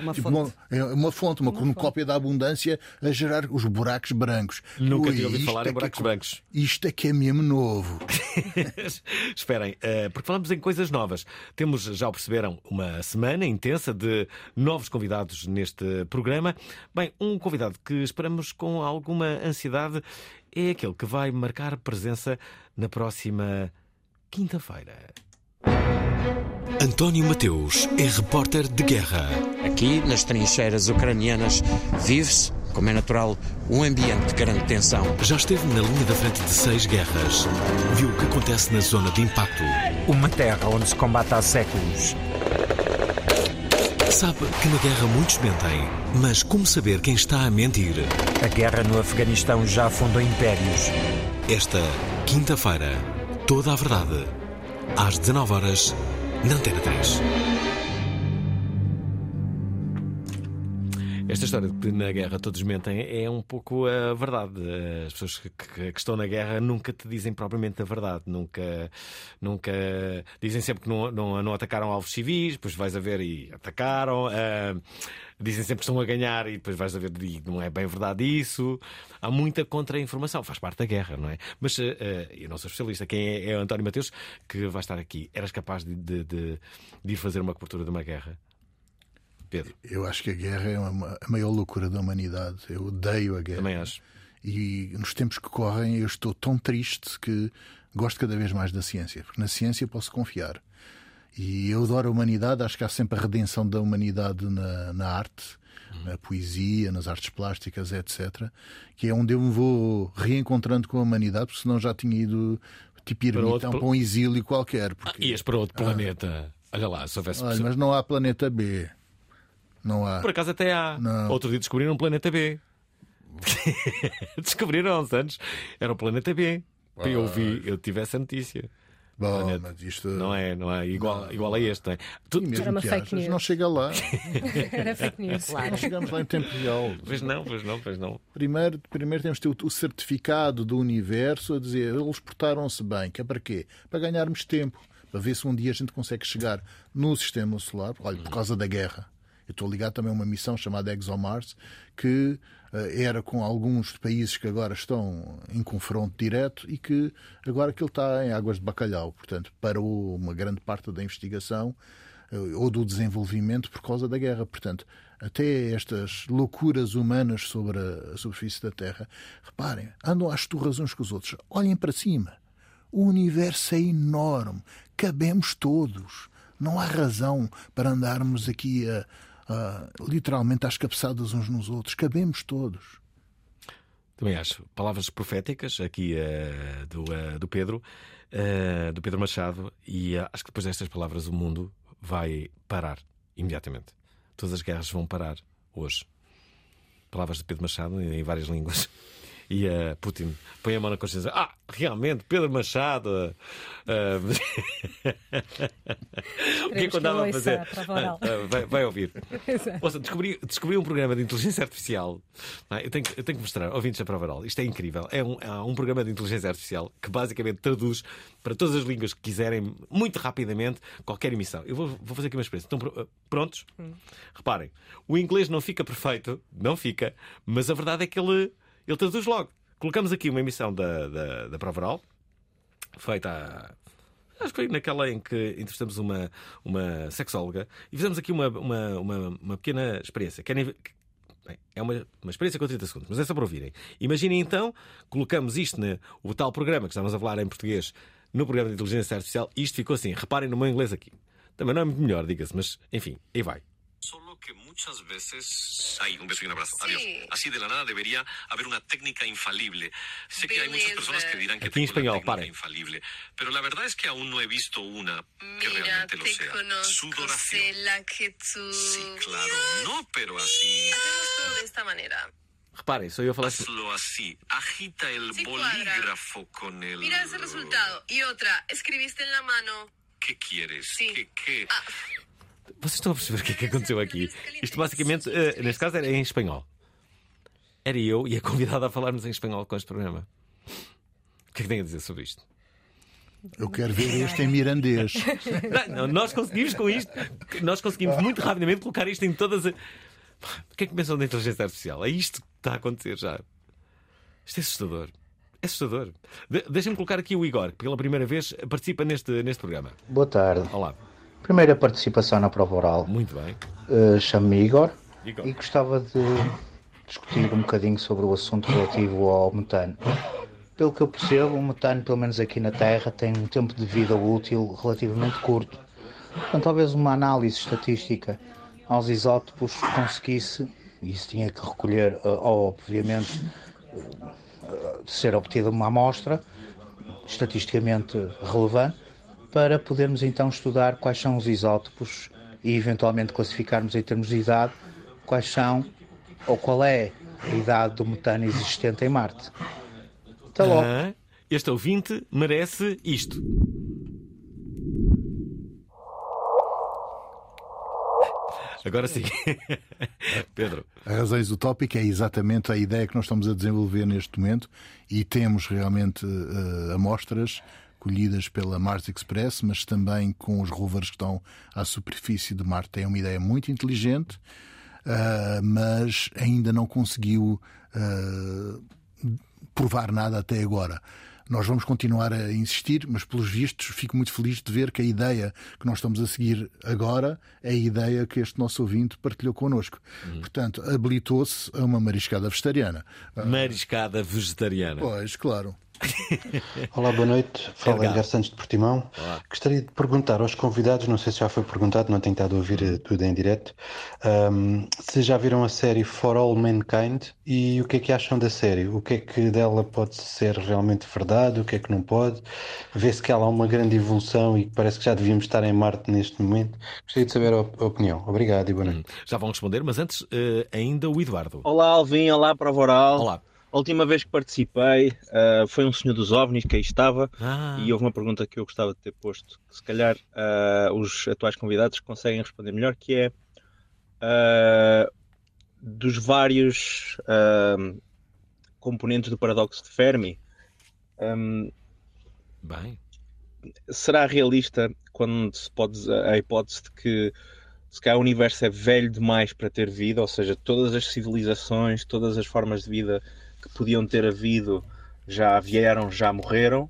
Uma Tipo, fonte. uma, é uma fonte, uma, cornucópia da abundância a gerar os buracos brancos. Nunca Ui, tinha ouvido falar é em que buracos é- brancos. Isto é que é mesmo novo. [laughs] Esperem, eh, porque falamos em coisas novas. Temos, já o perceberam, uma semana intensa de novos convidados neste programa. Bem, um convidado que esperamos com alguma ansiedade é aquele que vai marcar presença na próxima quinta-feira. António Mateus é repórter de guerra. Aqui, nas trincheiras ucranianas, vive-se, como é natural, um ambiente de grande tensão. Já esteve na linha da frente de seis guerras. Viu o que acontece na zona de impacto. Uma terra onde se combate há séculos. Sabe que na guerra muitos mentem, mas como saber quem está a mentir? A guerra no Afeganistão já afundou impérios. Esta quinta-feira, toda a verdade. Às 19 horas, na Antena 3. Esta história de que na guerra todos mentem é um pouco a verdade. As pessoas que, que- que estão na guerra nunca te dizem propriamente a verdade. Nunca, nunca dizem sempre que não, não, não atacaram alvos civis, depois vais a ver e atacaram. ah, dizem sempre que estão a ganhar e depois vais a ver e não é bem verdade isso. Há muita contra-informação, faz parte da guerra, não é? Mas ah, eu não sou especialista. Quem é, é o António Mateus que vai estar aqui. Eras capaz de, de, de- de ir fazer uma cobertura de uma guerra? Pedro. Eu acho que a guerra é uma, a maior loucura da humanidade. Eu odeio a guerra. Também acho. E nos tempos que correm, eu estou tão triste que gosto cada vez mais da ciência, porque na ciência posso confiar. E eu adoro a humanidade, acho que há sempre a redenção da humanidade na, na arte, na poesia, nas artes plásticas, etc. Que é onde eu me vou reencontrando com a humanidade, porque senão já tinha ido tipo Para outro para um exílio qualquer. Porque... Ias para outro planeta. Olha lá, se houvesse Olha, mas não há planeta B. Não há. Por acaso até há. Não. Outro dia descobriram um planeta B. [laughs] descobriram há uns anos. Era o planeta B. Eu vi, eu tive essa notícia. Bom, Planeta- mas isto- Não é, não é igual, igual a este. Não é? Tu- E mesmo Era uma fake achas, news. Não chega lá. [laughs] Era fake news. Não chegamos lá em tempo real. Pois não, pois não, pois não. Primeiro, primeiro temos de ter o- o certificado do universo a dizer eles portaram-se bem. Que é para quê? Para ganharmos tempo. Para ver se um dia a gente consegue chegar no sistema solar. Olha, por causa da guerra. Eu estou ligado também a uma missão chamada ExoMars, que eh, era com alguns países que agora estão em confronto direto e que agora aquilo está em águas de bacalhau. Portanto, parou uma grande parte da investigação eh, ou do desenvolvimento por causa da guerra. Portanto, até estas loucuras humanas sobre a superfície da Terra, reparem, andam às turras uns com os outros. Olhem para cima. O universo é enorme. Cabemos todos. Não há razão para andarmos aqui a, a- literalmente às cabeçadas uns nos outros. Cabemos todos. Também acho. Palavras proféticas aqui eh, do, eh, do Pedro, eh, do Pedro Machado, e acho que depois destas palavras o mundo vai parar imediatamente. Todas as guerras vão parar hoje. Palavras de Pedro Machado em várias línguas. [laughs] E eh, Putin põe a mão na consciência. Ah, realmente, Pedro Machado. eh, [laughs] o que é que andava a fazer? a. Ah, ah, vai, vai ouvir. Ouça, descobri, descobri um programa de inteligência artificial. É? eu, tenho, que- eu tenho que mostrar, ouvintes da prova oral. Isto é incrível. É um, há um programa de inteligência artificial que basicamente traduz para todas as línguas que quiserem, muito rapidamente, qualquer emissão. Eu vou, vou fazer aqui uma experiência. Estão pro- prontos? Reparem, o inglês não fica perfeito, não fica, mas a verdade é que ele, ele traduz logo. Colocamos aqui uma emissão da, da, da prova feita Acho que foi naquela em que entrevistamos uma, uma sexóloga e fizemos aqui uma, uma, uma, uma pequena experiência. Querem É uma, uma experiência com 30 segundos, mas é só para ouvirem. Imaginem então, colocamos isto no tal programa que estamos a falar em português no programa de inteligência artificial e isto ficou assim. Reparem no meu inglês aqui. Também não é muito melhor, diga-se, mas enfim, aí vai. Que muchas veces. Ay, un beso y un abrazo. Adiós. Así de la nada debería haber una técnica infalible. Sé que hay muchas personas que dirán que tengo español, la técnica pare. infalible, pero la verdad es que aún no he visto una que Mira, realmente lo te sea. conozco, Sudoración. sé la que tú... Sí, claro. No, pero así. Hacemos todo de esta manera. Eu a falar assim. Hazlo así. Agita el Sí, cuadra. bolígrafo con el. Mira ese resultado. Y otra, escribiste en la mano. ¿Qué quieres? Sí. ¿Qué, qué? Vocês estão a perceber o que é que aconteceu aqui? Isto basicamente, eh, neste caso, era em espanhol. Era eu e a convidada a falarmos em espanhol com este programa. O que é que tem a dizer sobre isto? Eu quero ver este em mirandês. [laughs] Não, não, nós conseguimos com isto, nós conseguimos muito rapidamente colocar isto em todas as. O que é que pensam da inteligência artificial? É isto que está a acontecer já. Isto é assustador. É assustador. De Deixa-me colocar aqui o Igor, que pela primeira vez participa neste, neste programa. Boa tarde. Olá. Primeira participação na prova oral. Muito bem. Uh, Chamo-me Igor, Igor. e gostava de discutir um bocadinho sobre o assunto relativo ao metano. Pelo que eu percebo, o metano, pelo menos aqui na Terra, tem um tempo de vida útil relativamente curto. Portanto, talvez uma análise estatística aos isótopos conseguisse, e isso tinha que recolher, uh, obviamente, uh, ser obtida uma amostra estatisticamente relevante para podermos então estudar quais são os isótopos e eventualmente classificarmos em termos de idade quais são ou qual é a idade do metano existente em Marte. Até logo. Ah, este ouvinte merece isto. Agora sim. [laughs] Pedro. A Razões Utópica é exatamente a ideia que nós estamos a desenvolver neste momento e temos realmente uh, amostras colhidas pela Mars Express, mas também com os rovers que estão à superfície de Marte. É uma ideia muito inteligente, uh, mas ainda não conseguiu uh, provar nada até agora. Nós vamos continuar a insistir, mas pelos vistos fico muito feliz de ver que a ideia que nós estamos a seguir agora é a ideia que este nosso ouvinte partilhou connosco. Uhum. Portanto, habilitou-se a uma mariscada vegetariana. Mariscada vegetariana. Pois, claro. [laughs] Olá, boa noite. Fala Edgar Santos de Portimão. Olá. Gostaria de perguntar aos convidados, não sei se já foi perguntado, não tenho estado a ouvir eh, tudo em direto, um, se já viram a série For All Mankind e o que é que acham da série? O que é que dela pode ser realmente verdade, o que é que não pode? Vê-se que ela há uma grande evolução e parece que já devíamos estar em Marte neste momento. Gostaria de saber a, op- a opinião. Obrigado e boa noite. Já vão responder, mas antes, eh, ainda o Eduardo. Olá Alvin, olá Prova Oral. Olá. A última vez que participei uh, foi um senhor dos OVNIs que aí estava Ah. e houve uma pergunta que eu gostava de ter posto, que se calhar uh, os atuais convidados conseguem responder melhor, que é uh, dos vários componentes do paradoxo de Fermi. um, Bem. será realista quando se pode a hipótese de que se calhar o universo é velho demais para ter vida, ou seja, todas as civilizações, todas as formas de vida que podiam ter havido já vieram, já morreram.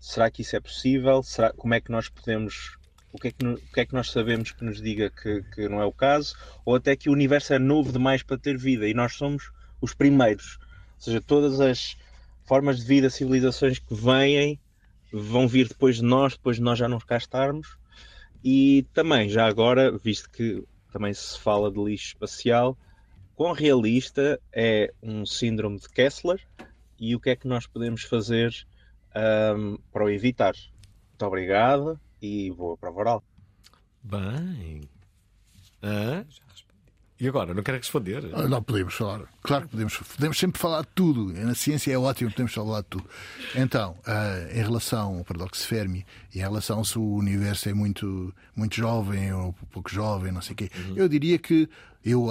Será que isso é possível? Será, como é que nós podemos. O que, é que, o que é que nós sabemos que nos diga que, que não é o caso? Ou até que o universo é novo demais para ter vida e nós somos os primeiros. Ou seja, todas as formas de vida, civilizações que vêm vão vir depois de nós, depois de nós já não cá estarmos. E também, já agora, visto que também se fala de lixo espacial, quão realista é um síndrome de Kessler e o que é que nós podemos fazer ahm, para o evitar? Muito obrigado e boa prova oral. Bem. Hã? E agora? Não quero responder. Ah, Não podemos falar. Claro que podemos. Podemos sempre falar de tudo. Na ciência é ótimo, podemos falar de tudo. Então, ah, em relação ao paradoxo de Fermi e em relação se o universo é muito, muito jovem ou pouco jovem, não sei o quê, eu diria que eu,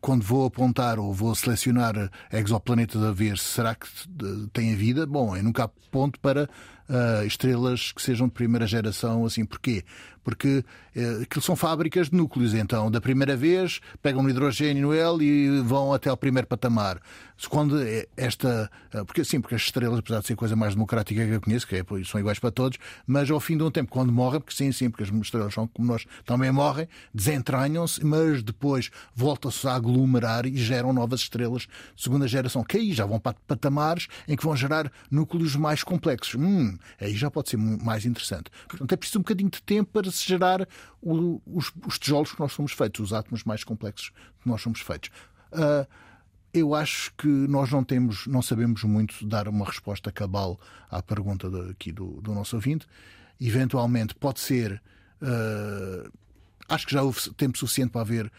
quando vou apontar ou vou selecionar exoplanetas a ver se será que eh, tem vida, bom, eu nunca aponto para ah, estrelas que sejam de primeira geração, assim, porquê? Porque eh, aquilo são fábricas de núcleos, então, da primeira vez pegam no hidrogênio no L e vão até ao primeiro patamar. Quando é esta. ah, Porque sim, porque as estrelas, apesar de ser coisa mais democrática que eu conheço, que é, são iguais para todos, mas ao fim de um tempo, quando morrem, porque sim, sim, porque as estrelas são como nós também morrem, desentranham-se, mas depois voltam-se a aglomerar e geram novas estrelas de segunda geração, que aí já vão para patamares em que vão gerar núcleos mais complexos. Hum, aí já pode ser mais interessante. Portanto, é preciso um bocadinho de tempo para se gerar o- os, os tijolos que nós somos feitos, os átomos mais complexos que nós somos feitos. Ah, eu acho que nós não temos, não sabemos muito dar uma resposta cabal à pergunta de- aqui do, do nosso ouvinte. Eventualmente pode ser. ah, acho que já houve tempo suficiente para haver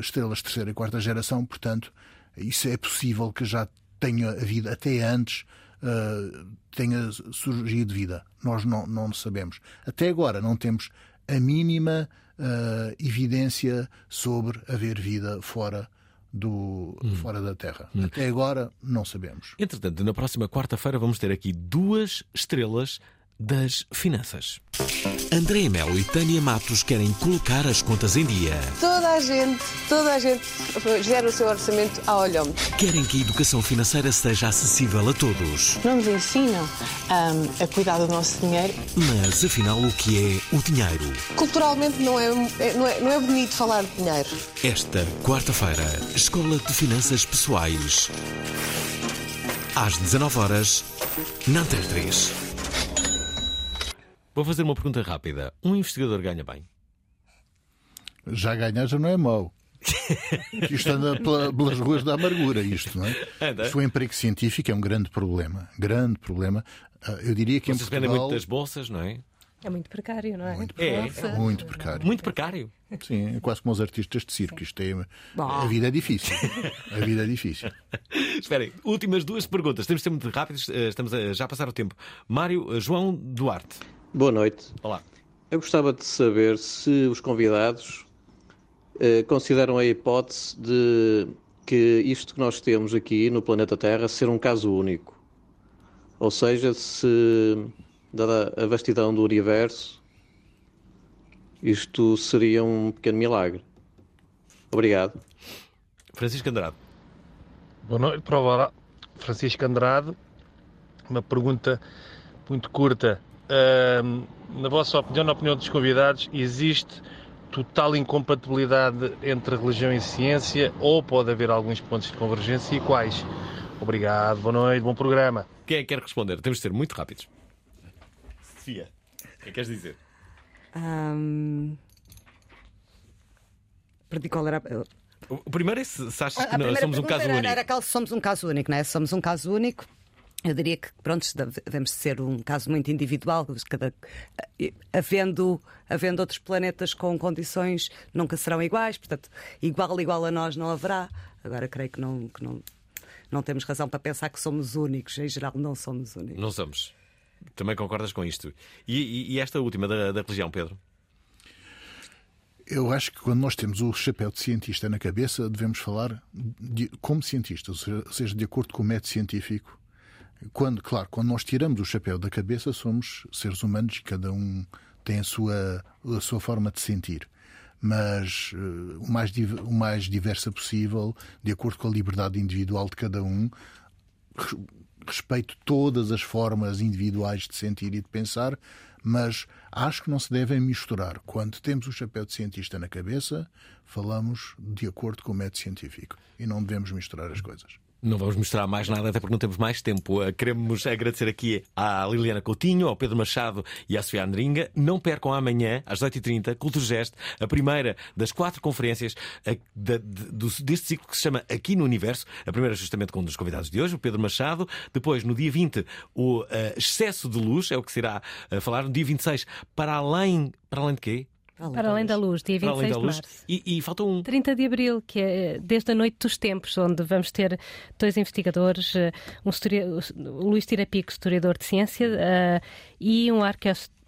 estrelas de terceira e quarta geração, portanto, isso é possível que já tenha havido até antes. ah, tenha surgido vida. Nós não, não sabemos. Até agora não temos a mínima ah, evidência sobre haver vida fora do Hum. fora da Terra. Até agora não sabemos. Entretanto, na próxima quarta-feira vamos ter aqui duas estrelas das finanças. André Melo e Tânia Matos querem colocar as contas em dia. Toda a gente, toda a gente gera o seu orçamento a olhómetro. Querem que a educação financeira seja acessível a todos. Não nos ensinam hum, a cuidar do nosso dinheiro. Mas afinal, o que é o dinheiro? Culturalmente não é, é- não é, não é bonito falar de dinheiro. Esta quarta-feira, Escola de Finanças Pessoais. Às 19 horas, na Antena 3. Vou fazer uma pergunta rápida. Um investigador ganha bem? Já ganhar já não é mau. [laughs] Isto anda pela- pelas ruas da amargura, isto, não é? Anda. Isto, o emprego científico é um grande problema. Grande problema. Ah, Eu diria que em Vocês dependem Portugal... muito das bolsas, não é? É muito precário, não é? Muito É, Muito precário. Muito precário. Sim, é quase como os artistas de circo. Isto é, Bom. a vida é difícil. A vida é difícil. [laughs] Esperem, últimas duas perguntas. Temos de ser muito rápidos, eh, estamos a já a passar o tempo. Mário eh, João Duarte. Boa noite. Olá. Eu gostava de saber se os convidados eh, consideram a hipótese de que isto que nós temos aqui no planeta Terra ser um caso único. Ou seja, se, dada a vastidão do universo, isto seria um pequeno milagre. Obrigado. Francisco Andrade. Boa noite, prova oral. Francisco Andrade. Uma pergunta muito curta. Na vossa opinião, na opinião dos convidados, existe total incompatibilidade entre religião e ciência ou pode haver alguns pontos de convergência e quais? Obrigado, boa noite, bom programa. Quem é que quer responder? Temos de ser muito rápidos. Sofia, o que é que queres dizer? Hum, Perdi qual era. a- O primeiro é se, se achas A- a que somos um caso era, único. Era aquela se somos um caso único, não é? Se somos um caso único, eu diria que, pronto, devemos ser um caso muito individual, cada, havendo, havendo outros planetas com condições nunca serão iguais, portanto, igual, igual a nós não haverá. Agora, creio que não, que não, não temos razão para pensar que somos únicos. Em geral, não somos únicos. Não somos. Também concordas com isto? E, e- e esta última da, da religião, Pedro? Eu acho que quando nós temos o chapéu de cientista na cabeça, devemos falar de- como cientista, ou seja- ou seja, de acordo com o método científico. Quando, claro, quando nós tiramos o chapéu da cabeça, somos seres humanos e cada um tem a sua, a sua forma de sentir. Mas eh, o, mais, o mais diversa possível, de acordo com a liberdade individual de cada um, res- respeito todas as formas individuais de sentir e de pensar, mas acho que não se devem misturar. Quando temos o chapéu de cientista na cabeça, falamos de acordo com o método científico e não devemos misturar as coisas. Não vamos mostrar mais nada, até porque não temos mais tempo. Eh, Queremos agradecer aqui à Liliana Coutinho, ao Pedro Machado e à Sofia Andringa. Não percam amanhã, às 8h30, Culturgest, a primeira das quatro conferências eh, deste ciclo que se chama Aqui no Universo. A primeira, justamente, com um dos convidados de hoje, o Pedro Machado. Depois, no dia 20, o eh, Excesso de Luz, é o que se irá eh, falar. No dia 26, para além. Para além de quê? Para além da luz, dia Para além 26 da de luz. março. E, e falta um. 30 de abril, que é desde a Noite dos Tempos, onde vamos ter dois investigadores, eh, um histori- o Luís Tirapico, historiador de ciência, eh, e um arqueólogo.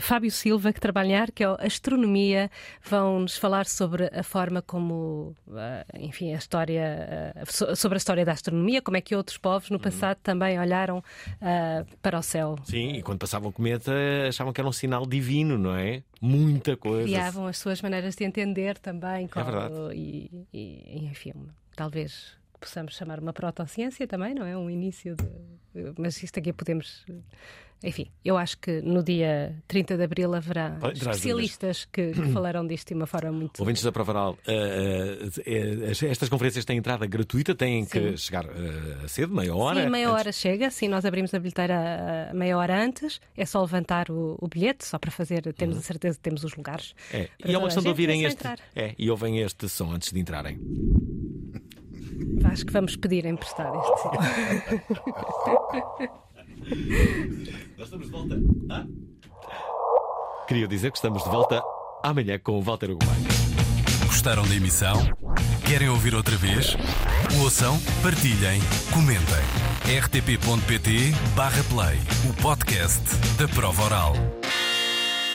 Fábio Silva, que trabalha em arqueoastronomia, vão-nos falar sobre a forma como, eh, enfim, a história, eh, so- sobre a história da astronomia, como é que outros povos no passado também olharam eh, para o céu. Sim, e quando passavam cometa achavam que era um sinal divino, não é? Muita coisa. criavam as suas maneiras de entender também. com- É verdade. E, e, enfim, talvez possamos chamar uma protociência também, não é? Um início de. Mas isto aqui podemos. Enfim, eu acho que no dia 30 de abril haverá as especialistas que, que [clears throat] falarão disto de uma forma muito. Ouvintes da Provaral, eh, eh, estas conferências têm entrada gratuita, têm que Sim. chegar eh, cedo, meia hora. Sim, meia antes. hora chega. Sim, nós abrimos a bilheteira meia hora antes. É só levantar o, o bilhete, só para fazer. Temos a certeza que temos os lugares. É, E é uma questão de ouvirem é este. É, e ouvem este som antes de entrarem. Acho que vamos pedir emprestado este. [laughs] Nós estamos de volta. Ah? Queria dizer que estamos de volta amanhã com o Walter Ugumai. Gostaram da emissão? Querem ouvir outra vez? Ouçam, partilhem, comentem. rtp.pt/play o podcast da prova oral.